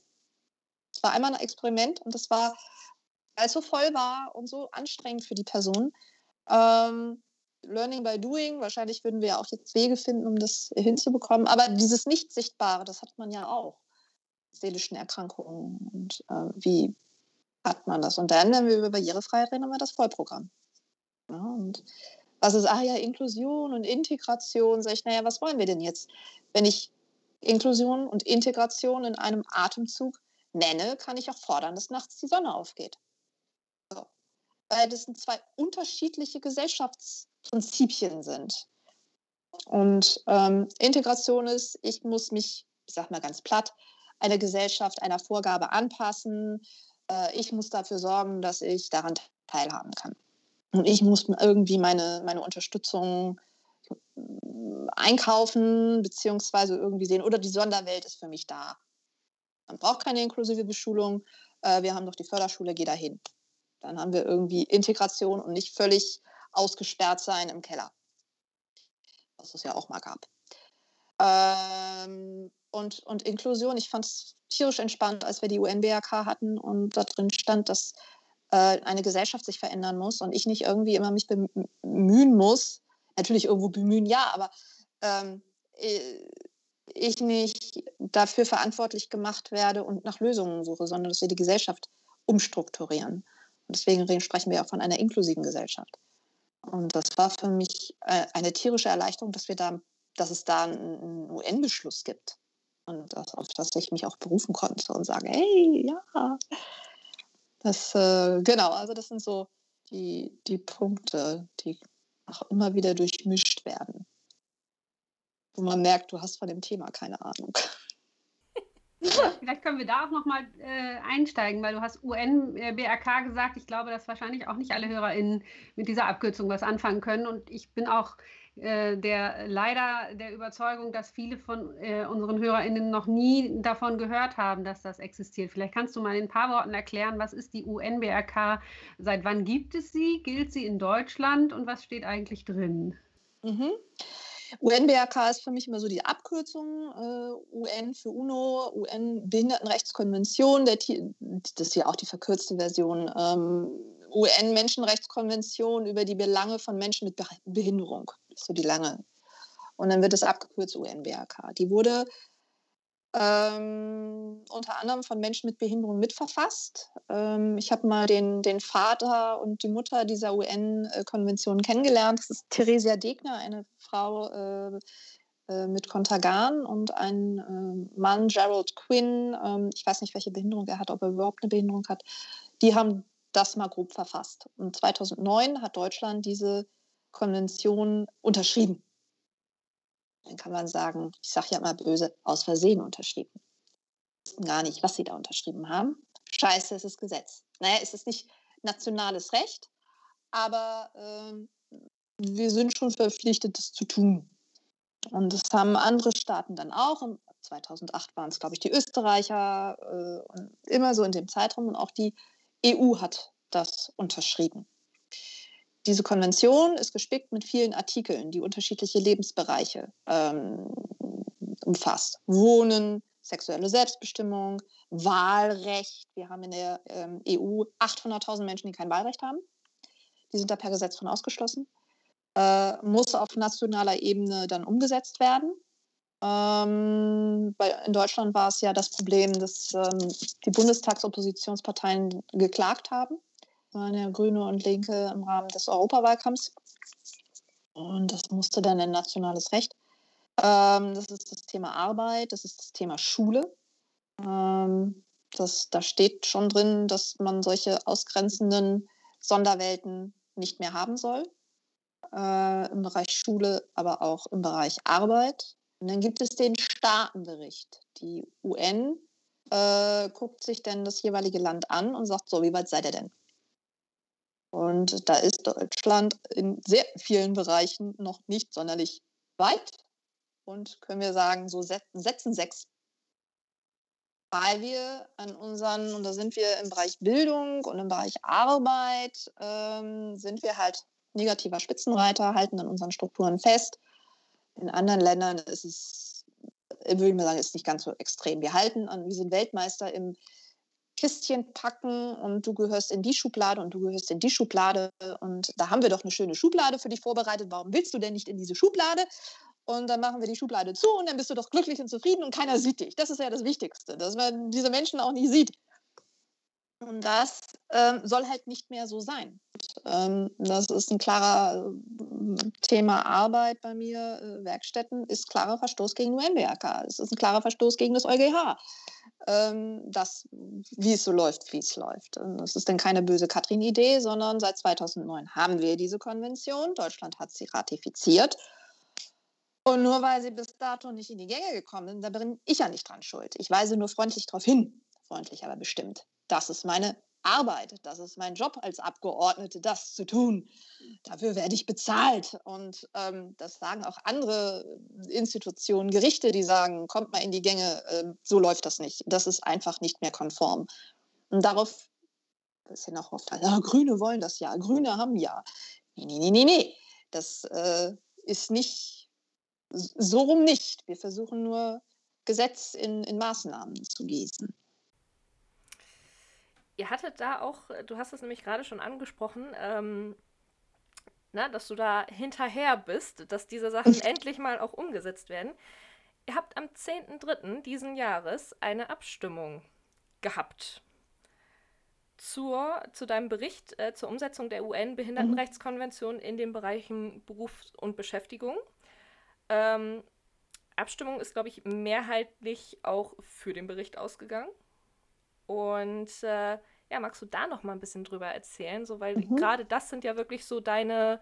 Es war einmal ein Experiment und das war, weil es so voll war und so anstrengend für die Person. Ähm, Learning by Doing, wahrscheinlich würden wir ja auch jetzt Wege finden, um das hinzubekommen. Aber dieses Nicht-Sichtbare, das hat man ja auch seelischen Erkrankungen und äh, wie hat man das. Und dann, wenn wir über Barrierefreiheit reden, haben wir das Vollprogramm. Ja, und was ist, ah ja, Inklusion und Integration, sage ich, naja, was wollen wir denn jetzt? Wenn ich Inklusion und Integration in einem Atemzug nenne, kann ich auch fordern, dass nachts die Sonne aufgeht. Weil das sind zwei unterschiedliche Gesellschaftsprinzipien sind. Und ähm, Integration ist, ich muss mich ich sage mal ganz platt, eine Gesellschaft einer Vorgabe anpassen. Äh, ich muss dafür sorgen, dass ich daran teilhaben kann. Und ich muss irgendwie meine, meine Unterstützung einkaufen, beziehungsweise irgendwie sehen, oder die Sonderwelt ist für mich da. Man braucht keine inklusive Beschulung. Äh, wir haben doch die Förderschule, geh dahin. Dann haben wir irgendwie Integration und nicht völlig ausgesperrt sein im Keller. Was es ja auch mal gab. Ähm, und, und Inklusion, ich fand es tierisch entspannt, als wir die UN-BRK hatten und da drin stand, dass äh, eine Gesellschaft sich verändern muss und ich nicht irgendwie immer mich bemühen muss. Natürlich irgendwo bemühen, ja, aber ähm, ich nicht dafür verantwortlich gemacht werde und nach Lösungen suche, sondern dass wir die Gesellschaft umstrukturieren. Deswegen sprechen wir auch von einer inklusiven Gesellschaft. Und das war für mich äh, eine tierische Erleichterung, dass wir da, dass es da einen UN-Beschluss gibt. Und das, auf das ich mich auch berufen konnte und sage, hey, ja. Das, äh, genau, also das sind so die, die Punkte, die auch immer wieder durchmischt werden. Wo man merkt, du hast von dem Thema keine Ahnung. Vielleicht können wir da auch nochmal äh, einsteigen, weil du hast UN-BRK äh, gesagt. Ich glaube, dass wahrscheinlich auch nicht alle HörerInnen mit dieser Abkürzung was anfangen können. Und ich bin auch äh, der leider der Überzeugung, dass viele von äh, unseren HörerInnen noch nie davon gehört haben, dass das existiert. Vielleicht kannst du mal in ein paar Worten erklären, was ist die UN-BRK? Seit wann gibt es sie? Gilt sie in Deutschland? Und was steht eigentlich drin? Mhm. UN-BRK ist für mich immer so die Abkürzung, äh, UN für UNO, UN-Behindertenrechtskonvention, das ist ja auch die verkürzte Version, ähm, UN-Menschenrechtskonvention über die Belange von Menschen mit Behinderung, das ist so die lange. Und dann wird es abgekürzt UN-BRK. Die wurde ähm, unter anderem von Menschen mit Behinderung mitverfasst. Ähm, ich habe mal den, den Vater und die Mutter dieser UN-Konvention kennengelernt. Das ist Theresia Degner, eine Frau äh, äh, mit Kontergan und ein äh, Mann, Gerald Quinn. Ähm, ich weiß nicht, welche Behinderung er hat, ob er überhaupt eine Behinderung hat. Die haben das mal grob verfasst. Und 2009 hat Deutschland diese Konvention unterschrieben dann kann man sagen, ich sage ja immer böse, aus Versehen unterschrieben. Gar nicht, was sie da unterschrieben haben. Scheiße, es ist Gesetz. Naja, es ist nicht nationales Recht, aber äh, wir sind schon verpflichtet, das zu tun. Und das haben andere Staaten dann auch. 2008 waren es, glaube ich, die Österreicher äh, immer so in dem Zeitraum. Und auch die EU hat das unterschrieben. Diese Konvention ist gespickt mit vielen Artikeln, die unterschiedliche Lebensbereiche ähm, umfasst. Wohnen, sexuelle Selbstbestimmung, Wahlrecht. Wir haben in der ähm, EU 800.000 Menschen, die kein Wahlrecht haben. Die sind da per Gesetz von ausgeschlossen. Äh, muss auf nationaler Ebene dann umgesetzt werden. Ähm, bei, in Deutschland war es ja das Problem, dass ähm, die Bundestagsoppositionsparteien geklagt haben waren ja Grüne und Linke im Rahmen des Europawahlkampfs. Und das musste dann in nationales Recht. Ähm, das ist das Thema Arbeit, das ist das Thema Schule. Ähm, das, da steht schon drin, dass man solche ausgrenzenden Sonderwelten nicht mehr haben soll. Äh, Im Bereich Schule, aber auch im Bereich Arbeit. Und dann gibt es den Staatenbericht. Die UN äh, guckt sich dann das jeweilige Land an und sagt, so, wie weit seid ihr denn? Und da ist Deutschland in sehr vielen Bereichen noch nicht sonderlich weit. Und können wir sagen, so setzen sechs. Weil wir an unseren, und da sind wir im Bereich Bildung und im Bereich Arbeit, ähm, sind wir halt negativer Spitzenreiter, halten an unseren Strukturen fest. In anderen Ländern ist es, würde ich mal sagen, ist nicht ganz so extrem. Wir halten an, wir sind Weltmeister im Kistchen packen und du gehörst in die Schublade und du gehörst in die Schublade und da haben wir doch eine schöne Schublade für dich vorbereitet. Warum willst du denn nicht in diese Schublade? Und dann machen wir die Schublade zu und dann bist du doch glücklich und zufrieden und keiner sieht dich. Das ist ja das Wichtigste, dass man diese Menschen auch nicht sieht. Und das ähm, soll halt nicht mehr so sein. Und, ähm, das ist ein klarer äh, Thema Arbeit bei mir. Äh, Werkstätten ist klarer Verstoß gegen UNBRK. Es ist ein klarer Verstoß gegen das EuGH ähm, das, wie es so läuft, wie es läuft. Das ist dann keine böse Katrin-Idee, sondern seit 2009 haben wir diese Konvention. Deutschland hat sie ratifiziert. Und nur weil sie bis dato nicht in die Gänge gekommen sind, da bin ich ja nicht dran schuld. Ich weise nur freundlich darauf hin, freundlich aber bestimmt. Das ist meine Arbeit, das ist mein Job als Abgeordnete, das zu tun. Dafür werde ich bezahlt. Und ähm, das sagen auch andere Institutionen, Gerichte, die sagen, kommt mal in die Gänge, äh, so läuft das nicht. Das ist einfach nicht mehr konform. Und darauf ist ja noch oft, ja, Grüne wollen das ja, Grüne haben ja. Nee, nee, nee, nee, nee. Das äh, ist nicht so rum nicht. Wir versuchen nur, Gesetz in, in Maßnahmen zu gießen. Ihr hattet da auch, du hast es nämlich gerade schon angesprochen, ähm, na, dass du da hinterher bist, dass diese Sachen endlich mal auch umgesetzt werden. Ihr habt am 10.3. diesen Jahres eine Abstimmung gehabt zur, zu deinem Bericht äh, zur Umsetzung der UN-Behindertenrechtskonvention in den Bereichen Beruf und Beschäftigung. Ähm, Abstimmung ist, glaube ich, mehrheitlich auch für den Bericht ausgegangen. Und äh, ja, magst du da noch mal ein bisschen drüber erzählen? So, weil mhm. gerade das sind ja wirklich so deine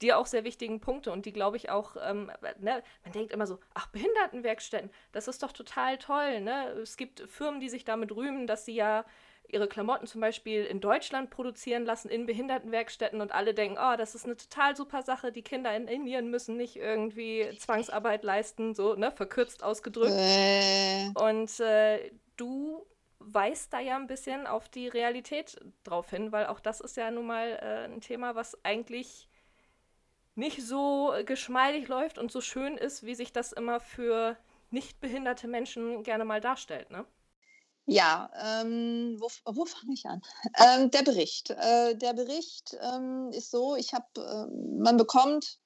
dir auch sehr wichtigen Punkte und die glaube ich auch, ähm, ne, man denkt immer so, ach, Behindertenwerkstätten, das ist doch total toll, ne? Es gibt Firmen, die sich damit rühmen, dass sie ja ihre Klamotten zum Beispiel in Deutschland produzieren lassen, in Behindertenwerkstätten und alle denken, oh, das ist eine total super Sache, die Kinder in Indien müssen nicht irgendwie Zwangsarbeit leisten, so, ne, verkürzt ausgedrückt. Äh. Und äh, du weist da ja ein bisschen auf die Realität drauf hin, weil auch das ist ja nun mal äh, ein Thema, was eigentlich nicht so geschmeidig läuft und so schön ist, wie sich das immer für nicht behinderte Menschen gerne mal darstellt, ne? Ja, ähm, wo, wo fange ich an? Ähm, der Bericht. Äh, der Bericht ähm, ist so, ich habe, äh, man bekommt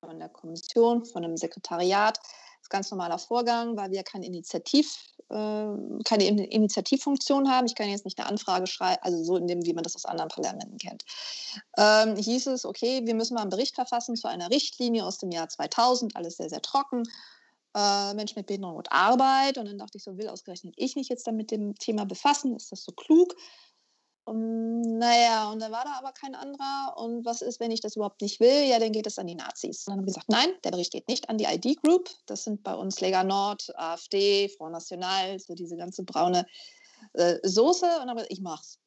von der Kommission, von einem Sekretariat, das ist ganz normaler Vorgang, weil wir keine Initiativ, äh, keine Initiativfunktion haben. Ich kann jetzt nicht eine Anfrage schreiben, also so in dem, wie man das aus anderen Parlamenten kennt. Ähm, hieß es, okay, wir müssen mal einen Bericht verfassen zu einer Richtlinie aus dem Jahr 2000, alles sehr, sehr trocken äh, Menschen mit Behinderung und Arbeit. Und dann dachte ich so, will ausgerechnet ich mich jetzt dann mit dem Thema befassen? Ist das so klug? Und, naja, und dann war da aber kein anderer. Und was ist, wenn ich das überhaupt nicht will? Ja, dann geht es an die Nazis. Und dann haben wir gesagt, nein, der Bericht geht nicht an die ID Group. Das sind bei uns Lega Nord, AfD, Front National, so diese ganze braune äh, Soße. Und dann haben wir gesagt, ich mach's.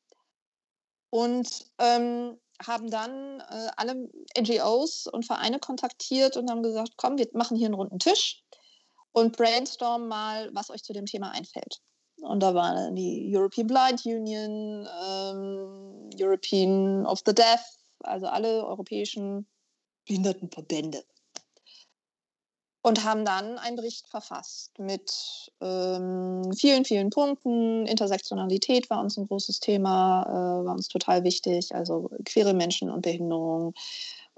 Und ähm, haben dann äh, alle NGOs und Vereine kontaktiert und haben gesagt, komm, wir machen hier einen runden Tisch und brainstorm mal, was euch zu dem Thema einfällt. Und da waren die European Blind Union, ähm, European of the Deaf, also alle europäischen Behindertenverbände. Und haben dann einen Bericht verfasst mit ähm, vielen, vielen Punkten. Intersektionalität war uns ein großes Thema, äh, war uns total wichtig. Also queere Menschen und Behinderung,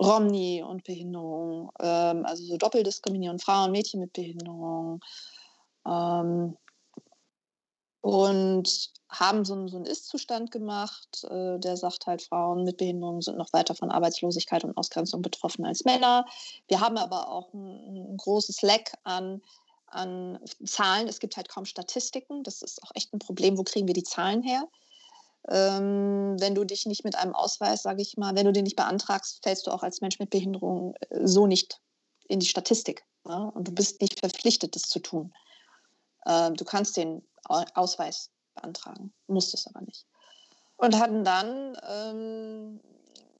Romney und Behinderung, ähm, also so Doppeldiskriminierung, Frauen, Mädchen mit Behinderung. Ähm, und haben so, so einen Ist-Zustand gemacht, äh, der sagt halt, Frauen mit Behinderung sind noch weiter von Arbeitslosigkeit und Ausgrenzung betroffen als Männer. Wir haben aber auch ein, ein großes Leck an, an Zahlen. Es gibt halt kaum Statistiken. Das ist auch echt ein Problem. Wo kriegen wir die Zahlen her? Ähm, wenn du dich nicht mit einem Ausweis, sage ich mal, wenn du den nicht beantragst, fällst du auch als Mensch mit Behinderung äh, so nicht in die Statistik. Ja? Und du bist nicht verpflichtet, das zu tun. Ähm, du kannst den Ausweis beantragen, musst es aber nicht. Und hatten dann ähm,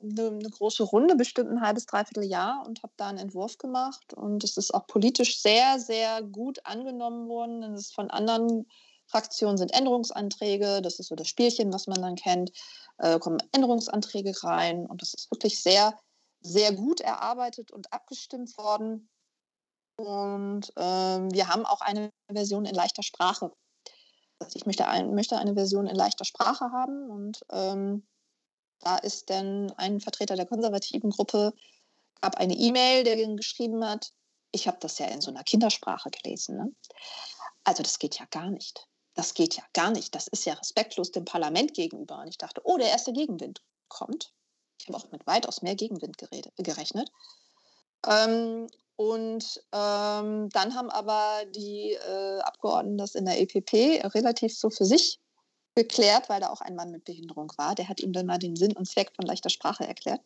eine, eine, große Runde, bestimmt ein halbes, dreiviertel Jahr und habe da einen Entwurf gemacht. Und es ist auch politisch sehr, sehr gut angenommen worden. Es ist von anderen Fraktionen sind Änderungsanträge, das ist so das Spielchen, was man dann kennt, äh, kommen Änderungsanträge rein und das ist wirklich sehr, sehr gut erarbeitet und abgestimmt worden. Und ähm, wir haben auch eine Version in leichter Sprache. Ich möchte, ein, möchte eine Version in leichter Sprache haben und ähm, da ist dann ein Vertreter der konservativen Gruppe, gab eine E-Mail, der geschrieben hat, ich habe das ja in so einer Kindersprache gelesen. Ne? Also das geht ja gar nicht das geht ja gar nicht. Das ist ja respektlos dem Parlament gegenüber. Und ich dachte, oh, der erste Gegenwind kommt. Ich habe auch mit weitaus mehr Gegenwind gerechnet. Ähm, und ähm, dann haben aber die äh, Abgeordneten das in der EPP relativ so für sich geklärt, weil da auch ein Mann mit Behinderung war. Der hat ihm dann mal den Sinn und Zweck von leichter Sprache erklärt.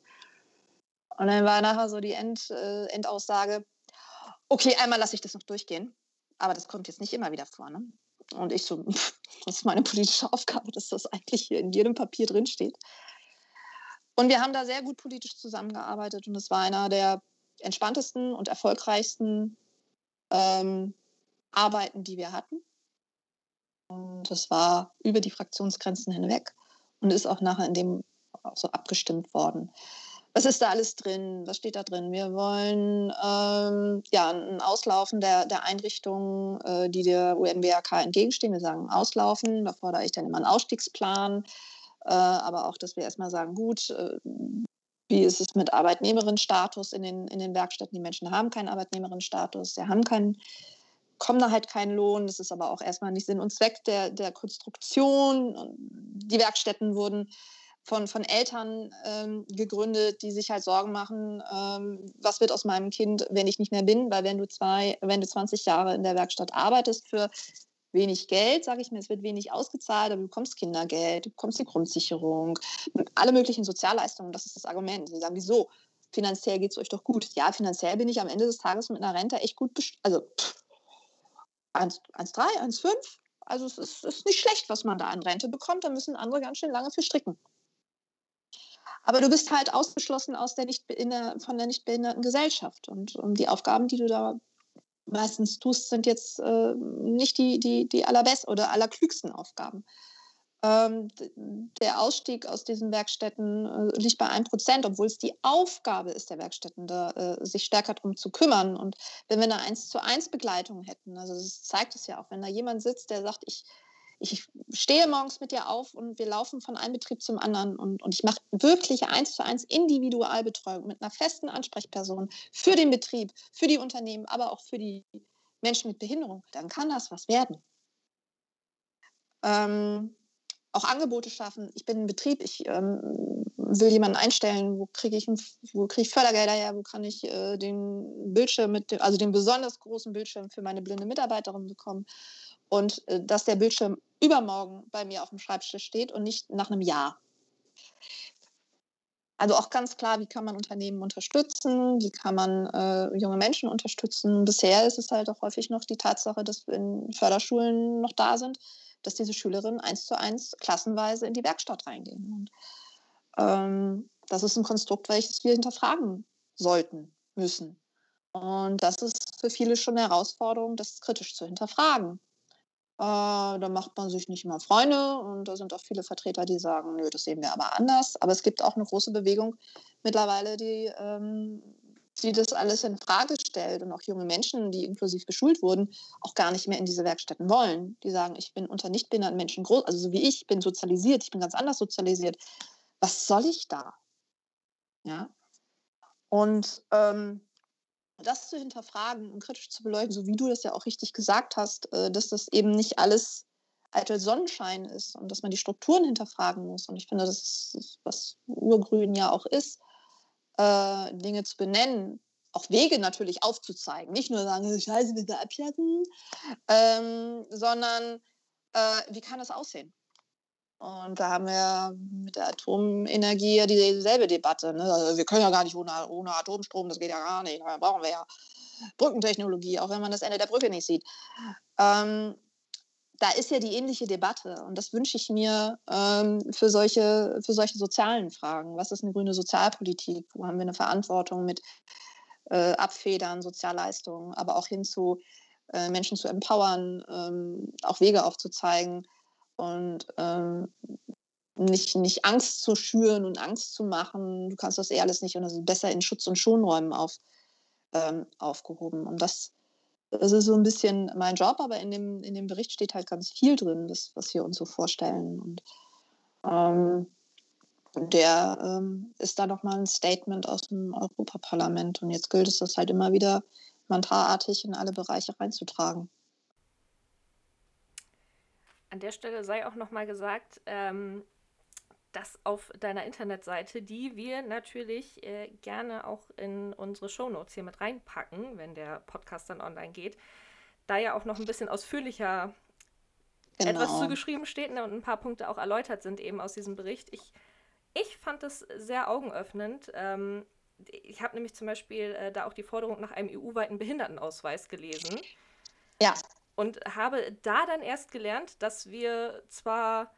Und dann war nachher so die End, äh, Endaussage, okay, einmal lasse ich das noch durchgehen, aber das kommt jetzt nicht immer wieder vor. Ne? Und ich so, das ist meine politische Aufgabe, dass das eigentlich hier in jedem Papier drinsteht. Und wir haben da sehr gut politisch zusammengearbeitet und es war einer der entspanntesten und erfolgreichsten ähm, Arbeiten, die wir hatten. Und das war über die Fraktionsgrenzen hinweg und ist auch nachher in dem so abgestimmt worden. Was ist da alles drin? Was steht da drin? Wir wollen ähm, ja ein Auslaufen der, der Einrichtungen, äh, die der UNBRK entgegenstehen. Wir sagen Auslaufen, da fordere ich dann immer einen Ausstiegsplan, äh, aber auch, dass wir erstmal sagen, gut, äh, wie ist es mit Arbeitnehmerinnenstatus in den, in den Werkstätten? Die Menschen haben keinen Arbeitnehmerinnenstatus, sie haben keinen kommen da halt keinen Lohn. Das ist aber auch erstmal nicht Sinn und Zweck der, der Konstruktion. Die Werkstätten wurden von, von Eltern ähm, gegründet, die sich halt Sorgen machen, ähm, was wird aus meinem Kind, wenn ich nicht mehr bin, weil wenn du zwei, wenn du 20 Jahre in der Werkstatt arbeitest für wenig Geld, sage ich mir, es wird wenig ausgezahlt, aber du bekommst Kindergeld, du bekommst die Grundsicherung, alle möglichen Sozialleistungen, das ist das Argument. Sie sagen, wieso? Finanziell geht es euch doch gut. Ja, finanziell bin ich am Ende des Tages mit einer Rente echt gut, also pff, 1,3, 1,5. Also es ist, ist, nicht schlecht, was man da an Rente bekommt. Da müssen andere ganz schön lange für stricken. Aber du bist halt ausgeschlossen aus der nicht, von der nicht behinderten Gesellschaft. Und, und die Aufgaben, die du da meistens tust, sind jetzt äh, nicht die, die, die allerbesten oder allerklügsten Aufgaben. Ähm, der Ausstieg aus diesen Werkstätten äh, liegt bei 1%, obwohl es die Aufgabe ist der Werkstätten, da, äh, sich stärker darum zu kümmern. Und wenn wir eine 1 zu 1 Begleitung hätten, also das zeigt es ja auch, wenn da jemand sitzt, der sagt, ich, ich stehe morgens mit dir auf und wir laufen von einem Betrieb zum anderen und, und ich mache wirklich eins zu eins Individualbetreuung mit einer festen Ansprechperson für den Betrieb, für die Unternehmen, aber auch für die Menschen mit Behinderung, dann kann das was werden. Ähm, auch Angebote schaffen. Ich bin ein Betrieb, ich ähm, will jemanden einstellen, wo kriege ich, krieg ich Fördergelder her, wo kann ich äh, den Bildschirm mit, dem, also den besonders großen Bildschirm für meine blinde Mitarbeiterin bekommen und äh, dass der Bildschirm übermorgen bei mir auf dem Schreibtisch steht und nicht nach einem Jahr. Also auch ganz klar, wie kann man Unternehmen unterstützen, wie kann man äh, junge Menschen unterstützen. Bisher ist es halt auch häufig noch die Tatsache, dass wir in Förderschulen noch da sind, dass diese Schülerinnen eins zu eins klassenweise in die Werkstatt reingehen. Und, ähm, das ist ein Konstrukt, welches wir hinterfragen sollten, müssen. Und das ist für viele schon eine Herausforderung, das kritisch zu hinterfragen. Äh, da macht man sich nicht immer Freunde und da sind auch viele Vertreter, die sagen, nö, das sehen wir aber anders. Aber es gibt auch eine große Bewegung mittlerweile, die ähm, die das alles in Frage stellt und auch junge Menschen, die inklusiv beschult wurden, auch gar nicht mehr in diese Werkstätten wollen. Die sagen, ich bin unter nicht behinderten Menschen groß, also so wie ich, bin sozialisiert, ich bin ganz anders sozialisiert. Was soll ich da? Ja. Und ähm, das zu hinterfragen und kritisch zu beleuchten, so wie du das ja auch richtig gesagt hast, äh, dass das eben nicht alles alte Sonnenschein ist und dass man die Strukturen hinterfragen muss. Und ich finde, das ist, was Urgrün ja auch ist äh, Dinge zu benennen, auch Wege natürlich aufzuzeigen. Nicht nur sagen, scheiße, bitte abschatten, ähm, sondern äh, wie kann das aussehen? Und da haben wir mit der Atomenergie ja dieselbe Debatte. Ne? Also wir können ja gar nicht ohne, ohne Atomstrom, das geht ja gar nicht. Da brauchen wir ja Brückentechnologie, auch wenn man das Ende der Brücke nicht sieht. Ähm, da ist ja die ähnliche Debatte und das wünsche ich mir ähm, für, solche, für solche sozialen Fragen. Was ist eine grüne Sozialpolitik? Wo haben wir eine Verantwortung mit äh, Abfedern, Sozialleistungen, aber auch hin zu äh, Menschen zu empowern, ähm, auch Wege aufzuzeigen und ähm, nicht, nicht Angst zu schüren und Angst zu machen. Du kannst das eh alles nicht und das ist besser in Schutz- und Schonräumen auf, ähm, aufgehoben. Und das das ist so ein bisschen mein Job, aber in dem, in dem Bericht steht halt ganz viel drin, das, was wir uns so vorstellen. Und ähm, der ähm, ist da nochmal ein Statement aus dem Europaparlament. Und jetzt gilt es, das halt immer wieder mantraartig in alle Bereiche reinzutragen. An der Stelle sei auch nochmal gesagt, ähm, das auf deiner Internetseite, die wir natürlich äh, gerne auch in unsere Shownotes hier mit reinpacken, wenn der Podcast dann online geht. Da ja auch noch ein bisschen ausführlicher genau. etwas zugeschrieben steht ne, und ein paar Punkte auch erläutert sind eben aus diesem Bericht. Ich, ich fand es sehr augenöffnend. Ähm, ich habe nämlich zum Beispiel äh, da auch die Forderung nach einem EU-weiten Behindertenausweis gelesen. Ja. Und habe da dann erst gelernt, dass wir zwar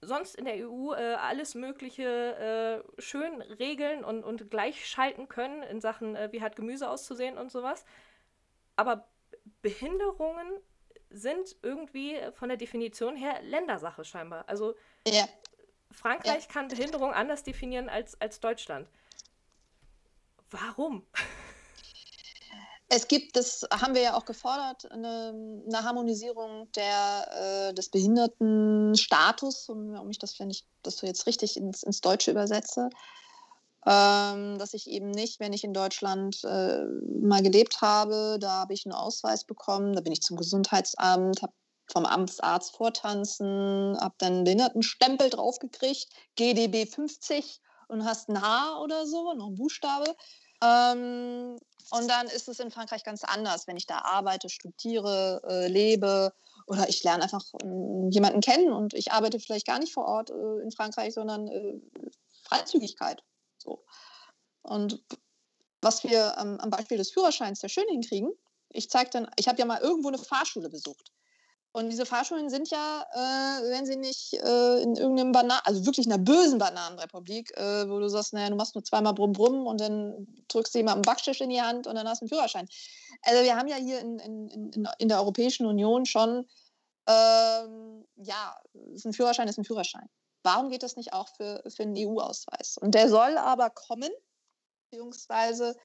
sonst in der EU äh, alles Mögliche äh, schön regeln und, und gleichschalten können in Sachen, äh, wie hat Gemüse auszusehen und sowas. Aber Behinderungen sind irgendwie von der Definition her Ländersache scheinbar. Also ja. Frankreich ja. kann Behinderung anders definieren als, als Deutschland. Warum? Es gibt, das haben wir ja auch gefordert, eine, eine Harmonisierung der, äh, des Behindertenstatus, um, ich das, wenn ich das so jetzt richtig ins, ins Deutsche übersetze, ähm, dass ich eben nicht, wenn ich in Deutschland äh, mal gelebt habe, da habe ich einen Ausweis bekommen, da bin ich zum Gesundheitsamt, habe vom Amtsarzt vortanzen, habe dann einen Behindertenstempel draufgekriegt, GDB 50 und hast ein H oder so, noch ein Buchstabe. Ähm, und dann ist es in Frankreich ganz anders, wenn ich da arbeite, studiere, äh, lebe oder ich lerne einfach äh, jemanden kennen und ich arbeite vielleicht gar nicht vor Ort äh, in Frankreich, sondern äh, Freizügigkeit. So. Und was wir am Beispiel des Führerscheins sehr schön hinkriegen, ich zeige dann, ich habe ja mal irgendwo eine Fahrschule besucht. Und diese Fahrschulen sind ja, äh, wenn sie nicht äh, in irgendeinem Bananen, also wirklich in einer bösen Bananenrepublik, äh, wo du sagst, naja, du machst nur zweimal Brumm Brumm und dann drückst du jemandem einen Backstisch in die Hand und dann hast du einen Führerschein. Also wir haben ja hier in, in, in, in der Europäischen Union schon, ähm, ja, ein Führerschein ist ein Führerschein. Warum geht das nicht auch für, für einen EU-Ausweis? Und der soll aber kommen, beziehungsweise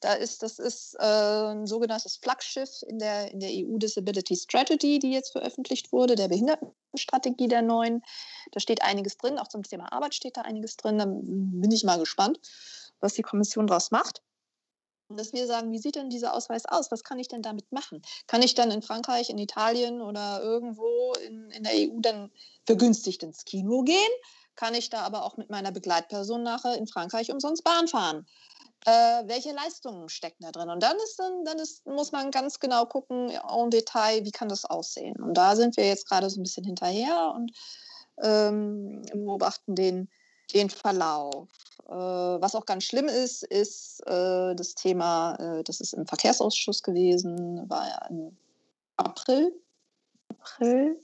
da ist, das ist äh, ein sogenanntes Flaggschiff in der, in der EU Disability Strategy, die jetzt veröffentlicht wurde, der Behindertenstrategie der neuen. Da steht einiges drin, auch zum Thema Arbeit steht da einiges drin. Da bin ich mal gespannt, was die Kommission daraus macht. Dass wir sagen, wie sieht denn dieser Ausweis aus? Was kann ich denn damit machen? Kann ich dann in Frankreich, in Italien oder irgendwo in, in der EU dann vergünstigt ins Kino gehen? Kann ich da aber auch mit meiner Begleitperson nachher in Frankreich umsonst Bahn fahren? Äh, welche Leistungen stecken da drin. Und dann ist dann, dann ist, muss man ganz genau gucken, en Detail, wie kann das aussehen. Und da sind wir jetzt gerade so ein bisschen hinterher und ähm, beobachten den, den Verlauf. Äh, was auch ganz schlimm ist, ist äh, das Thema, äh, das ist im Verkehrsausschuss gewesen, war ja im April, April,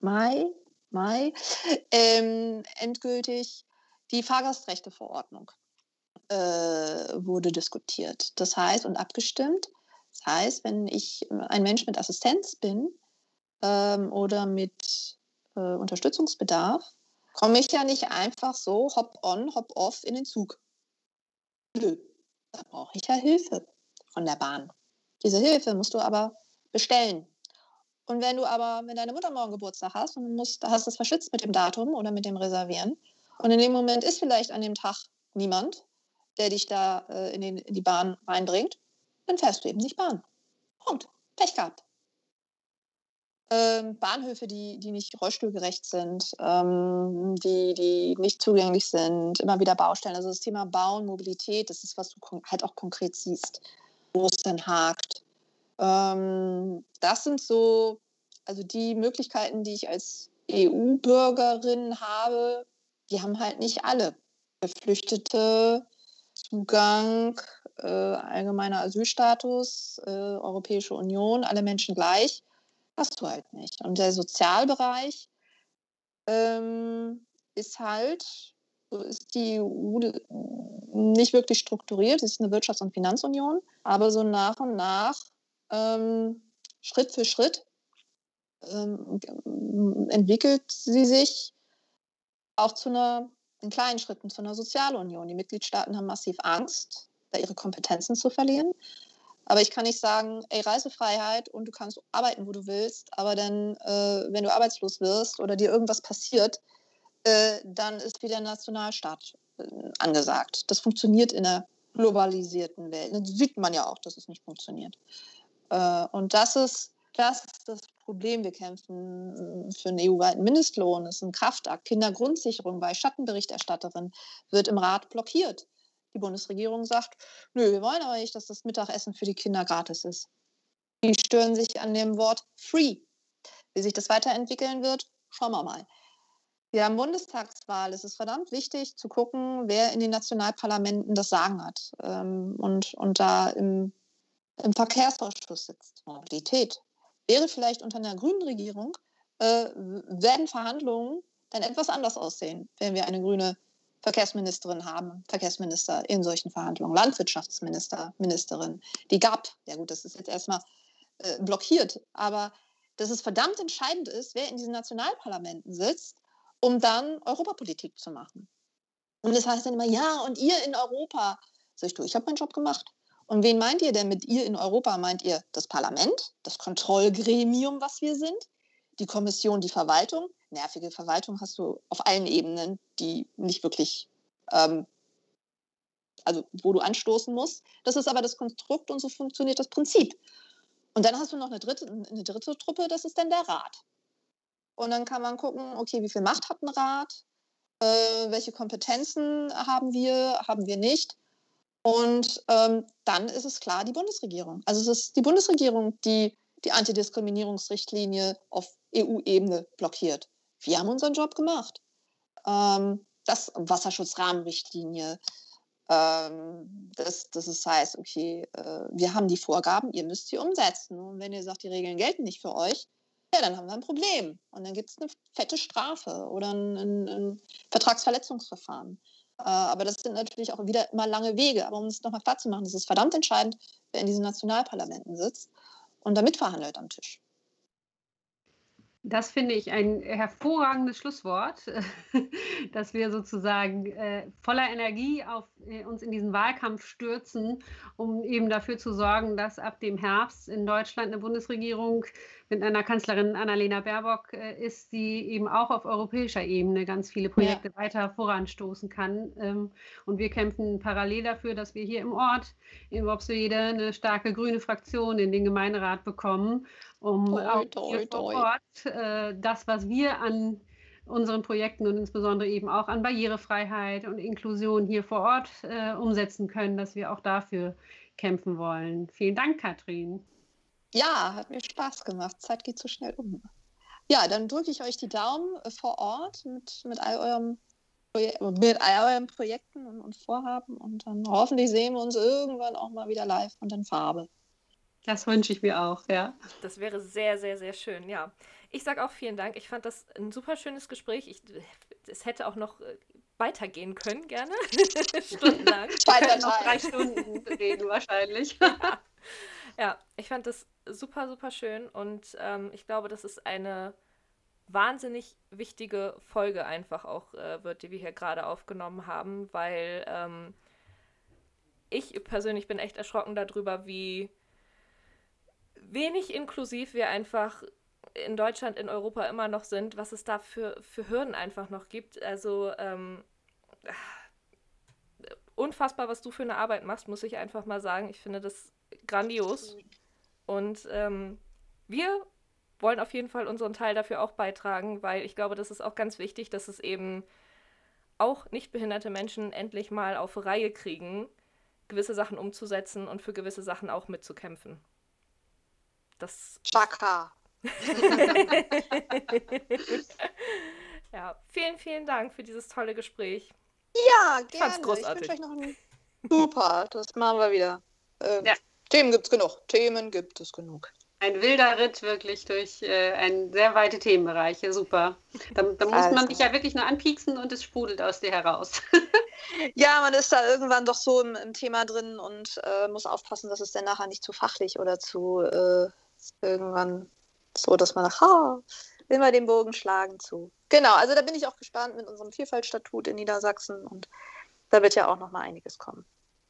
Mai, Mai, ähm, endgültig die Fahrgastrechteverordnung äh, wurde diskutiert. Das heißt und abgestimmt. Das heißt, wenn ich ein Mensch mit Assistenz bin ähm, oder mit äh, Unterstützungsbedarf, komme ich ja nicht einfach so hop-on, hop-off in den Zug. Nö, da brauche ich ja Hilfe von der Bahn. Diese Hilfe musst du aber bestellen. Und wenn du aber, wenn deine Mutter morgen Geburtstag hast und du musst, hast es verschützt mit dem Datum oder mit dem Reservieren und in dem Moment ist vielleicht an dem Tag niemand, der dich da äh, in, den, in die Bahn reinbringt, dann fährst du eben nicht Bahn. Punkt. Pech gehabt. Ähm, Bahnhöfe, die, die nicht rollstuhlgerecht sind, ähm, die, die nicht zugänglich sind, immer wieder Baustellen. Also das Thema Bauen, Mobilität, das ist, was du halt auch konkret siehst, wo es dann hakt. Ähm, das sind so, also die Möglichkeiten, die ich als EU-Bürgerin habe, die haben halt nicht alle. Geflüchtete Zugang, äh, allgemeiner Asylstatus, äh, Europäische Union, alle Menschen gleich, hast du halt nicht. Und der Sozialbereich ähm, ist halt, so ist die EU nicht wirklich strukturiert, es ist eine Wirtschafts- und Finanzunion, aber so nach und nach, ähm, Schritt für Schritt, ähm, entwickelt sie sich auch zu einer in kleinen Schritten zu einer Sozialunion. Die Mitgliedstaaten haben massiv Angst, da ihre Kompetenzen zu verlieren. Aber ich kann nicht sagen, ey, Reisefreiheit und du kannst arbeiten, wo du willst, aber dann, äh, wenn du arbeitslos wirst oder dir irgendwas passiert, äh, dann ist wieder Nationalstaat äh, angesagt. Das funktioniert in einer globalisierten Welt. Das sieht man ja auch, dass es nicht funktioniert. Äh, und das ist, das ist das Problem. Wir kämpfen äh, für einen EU-weiten Mindestlohn. Das ist ein Kraftakt. Kindergrundsicherung bei Schattenberichterstatterin wird im Rat blockiert. Die Bundesregierung sagt, nö, wir wollen aber nicht, dass das Mittagessen für die Kinder gratis ist. Die stören sich an dem Wort free. Wie sich das weiterentwickeln wird, schauen wir mal. Wir haben Bundestagswahl. Es ist verdammt wichtig zu gucken, wer in den Nationalparlamenten das Sagen hat ähm, und, und da im, im Verkehrsausschuss sitzt. Mobilität. Wäre vielleicht unter einer grünen Regierung, äh, werden Verhandlungen dann etwas anders aussehen, wenn wir eine grüne Verkehrsministerin haben, Verkehrsminister in solchen Verhandlungen, Landwirtschaftsminister, Ministerin. Die gab, ja gut, das ist jetzt erstmal äh, blockiert, aber dass es verdammt entscheidend ist, wer in diesen Nationalparlamenten sitzt, um dann Europapolitik zu machen. Und das heißt dann immer, ja, und ihr in Europa. Sag ich, du, ich habe meinen Job gemacht. Und wen meint ihr denn mit ihr in Europa? Meint ihr das Parlament, das Kontrollgremium, was wir sind, die Kommission, die Verwaltung? Nervige Verwaltung hast du auf allen Ebenen, die nicht wirklich, ähm, also wo du anstoßen musst. Das ist aber das Konstrukt und so funktioniert das Prinzip. Und dann hast du noch eine dritte, eine dritte Truppe, das ist dann der Rat. Und dann kann man gucken, okay, wie viel Macht hat ein Rat? Äh, welche Kompetenzen haben wir, haben wir nicht? Und ähm, dann ist es klar die Bundesregierung. Also es ist die Bundesregierung, die die Antidiskriminierungsrichtlinie auf EU-Ebene blockiert. Wir haben unseren Job gemacht. Ähm, das Wasserschutzrahmenrichtlinie, ähm, dass, dass es heißt, okay, äh, wir haben die Vorgaben, ihr müsst sie umsetzen. Und wenn ihr sagt, die Regeln gelten nicht für euch, ja, dann haben wir ein Problem. Und dann gibt es eine fette Strafe oder ein, ein, ein Vertragsverletzungsverfahren. Äh, aber das sind natürlich auch wieder immer lange Wege. Aber um es nochmal klar zu machen, es ist verdammt entscheidend, wer in diesen Nationalparlamenten sitzt und da mitverhandelt am Tisch. Das finde ich ein hervorragendes Schlusswort, dass wir sozusagen äh, voller Energie auf, äh, uns in diesen Wahlkampf stürzen, um eben dafür zu sorgen, dass ab dem Herbst in Deutschland eine Bundesregierung mit einer Kanzlerin Annalena Baerbock äh, ist, die eben auch auf europäischer Ebene ganz viele Projekte ja. weiter voranstoßen kann. Ähm, und wir kämpfen parallel dafür, dass wir hier im Ort in Worpswede eine starke grüne Fraktion in den Gemeinderat bekommen, um toi, auch toi. vor Ort äh, das, was wir an unseren Projekten und insbesondere eben auch an Barrierefreiheit und Inklusion hier vor Ort äh, umsetzen können, dass wir auch dafür kämpfen wollen. Vielen Dank, Katrin. Ja, hat mir Spaß gemacht. Zeit geht so schnell um. Ja, dann drücke ich euch die Daumen äh, vor Ort mit, mit all eurem mit all euren Projekten und, und, Vorhaben und dann hoffentlich sehen wir uns irgendwann auch mal wieder live und in Farbe. Das wünsche ich mir auch, ja. Das wäre sehr, sehr, sehr schön, ja. Ich sage auch vielen Dank. Ich fand das ein super schönes Gespräch. Ich, es hätte auch noch äh, weitergehen können, gerne. Stundenlang. Weiter noch drei Stunden reden wahrscheinlich. ja. ja, ich fand das super, super schön und ähm, ich glaube, das ist eine wahnsinnig wichtige Folge einfach auch äh, wird, die wir hier gerade aufgenommen haben, weil ähm, ich persönlich bin echt erschrocken darüber, wie wenig inklusiv wir einfach in Deutschland, in Europa immer noch sind, was es da für, für Hürden einfach noch gibt. Also ähm, unfassbar, was du für eine Arbeit machst, muss ich einfach mal sagen. Ich finde das grandios. Und ähm, wir wollen auf jeden Fall unseren Teil dafür auch beitragen, weil ich glaube, das ist auch ganz wichtig, dass es eben auch nicht behinderte Menschen endlich mal auf Reihe kriegen, gewisse Sachen umzusetzen und für gewisse Sachen auch mitzukämpfen. Das. Chaka. ja, vielen, vielen Dank für dieses tolle Gespräch. Ja, gerne. Ich fand's großartig. Ich wünsche euch noch einen Super, das machen wir wieder. Ähm, ja. Themen gibt es genug. Themen gibt es genug. Ein wilder Ritt wirklich durch äh, ein sehr weite Themenbereiche. Super. Da, da muss also. man dich ja wirklich nur anpieksen und es sprudelt aus dir heraus. ja, man ist da irgendwann doch so im, im Thema drin und äh, muss aufpassen, dass es dann nachher nicht zu fachlich oder zu äh, irgendwann so, dass man nach, oh, will man den Bogen schlagen zu. Genau, also da bin ich auch gespannt mit unserem Vielfaltstatut in Niedersachsen und da wird ja auch noch mal einiges kommen.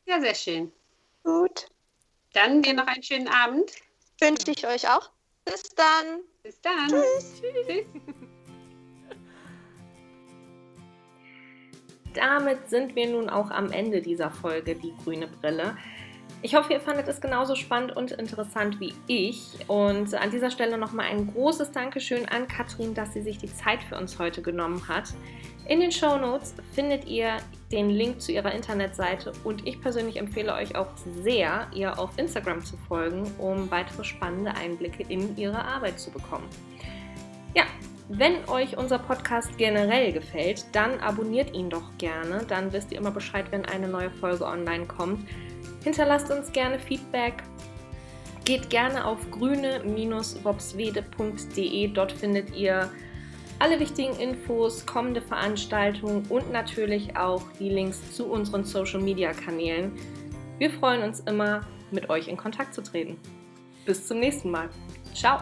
Ja, sehr schön. Gut. Dann dir noch einen schönen Abend. Wünsche ich euch auch. Bis dann. Bis dann. Tschüss. Tschüss. Damit sind wir nun auch am Ende dieser Folge Die grüne Brille. Ich hoffe, ihr fandet es genauso spannend und interessant wie ich. Und an dieser Stelle nochmal ein großes Dankeschön an Katrin, dass sie sich die Zeit für uns heute genommen hat. In den Show Notes findet ihr den Link zu ihrer Internetseite und ich persönlich empfehle euch auch sehr, ihr auf Instagram zu folgen, um weitere spannende Einblicke in ihre Arbeit zu bekommen. Ja, Wenn euch unser Podcast generell gefällt, dann abonniert ihn doch gerne. Dann wisst ihr immer Bescheid, wenn eine neue Folge online kommt. Hinterlasst uns gerne Feedback. Geht gerne auf grüne-wobswede.de. Dort findet ihr alle wichtigen Infos, kommende Veranstaltungen und natürlich auch die Links zu unseren Social Media Kanälen. Wir freuen uns immer, mit euch in Kontakt zu treten. Bis zum nächsten Mal. Ciao!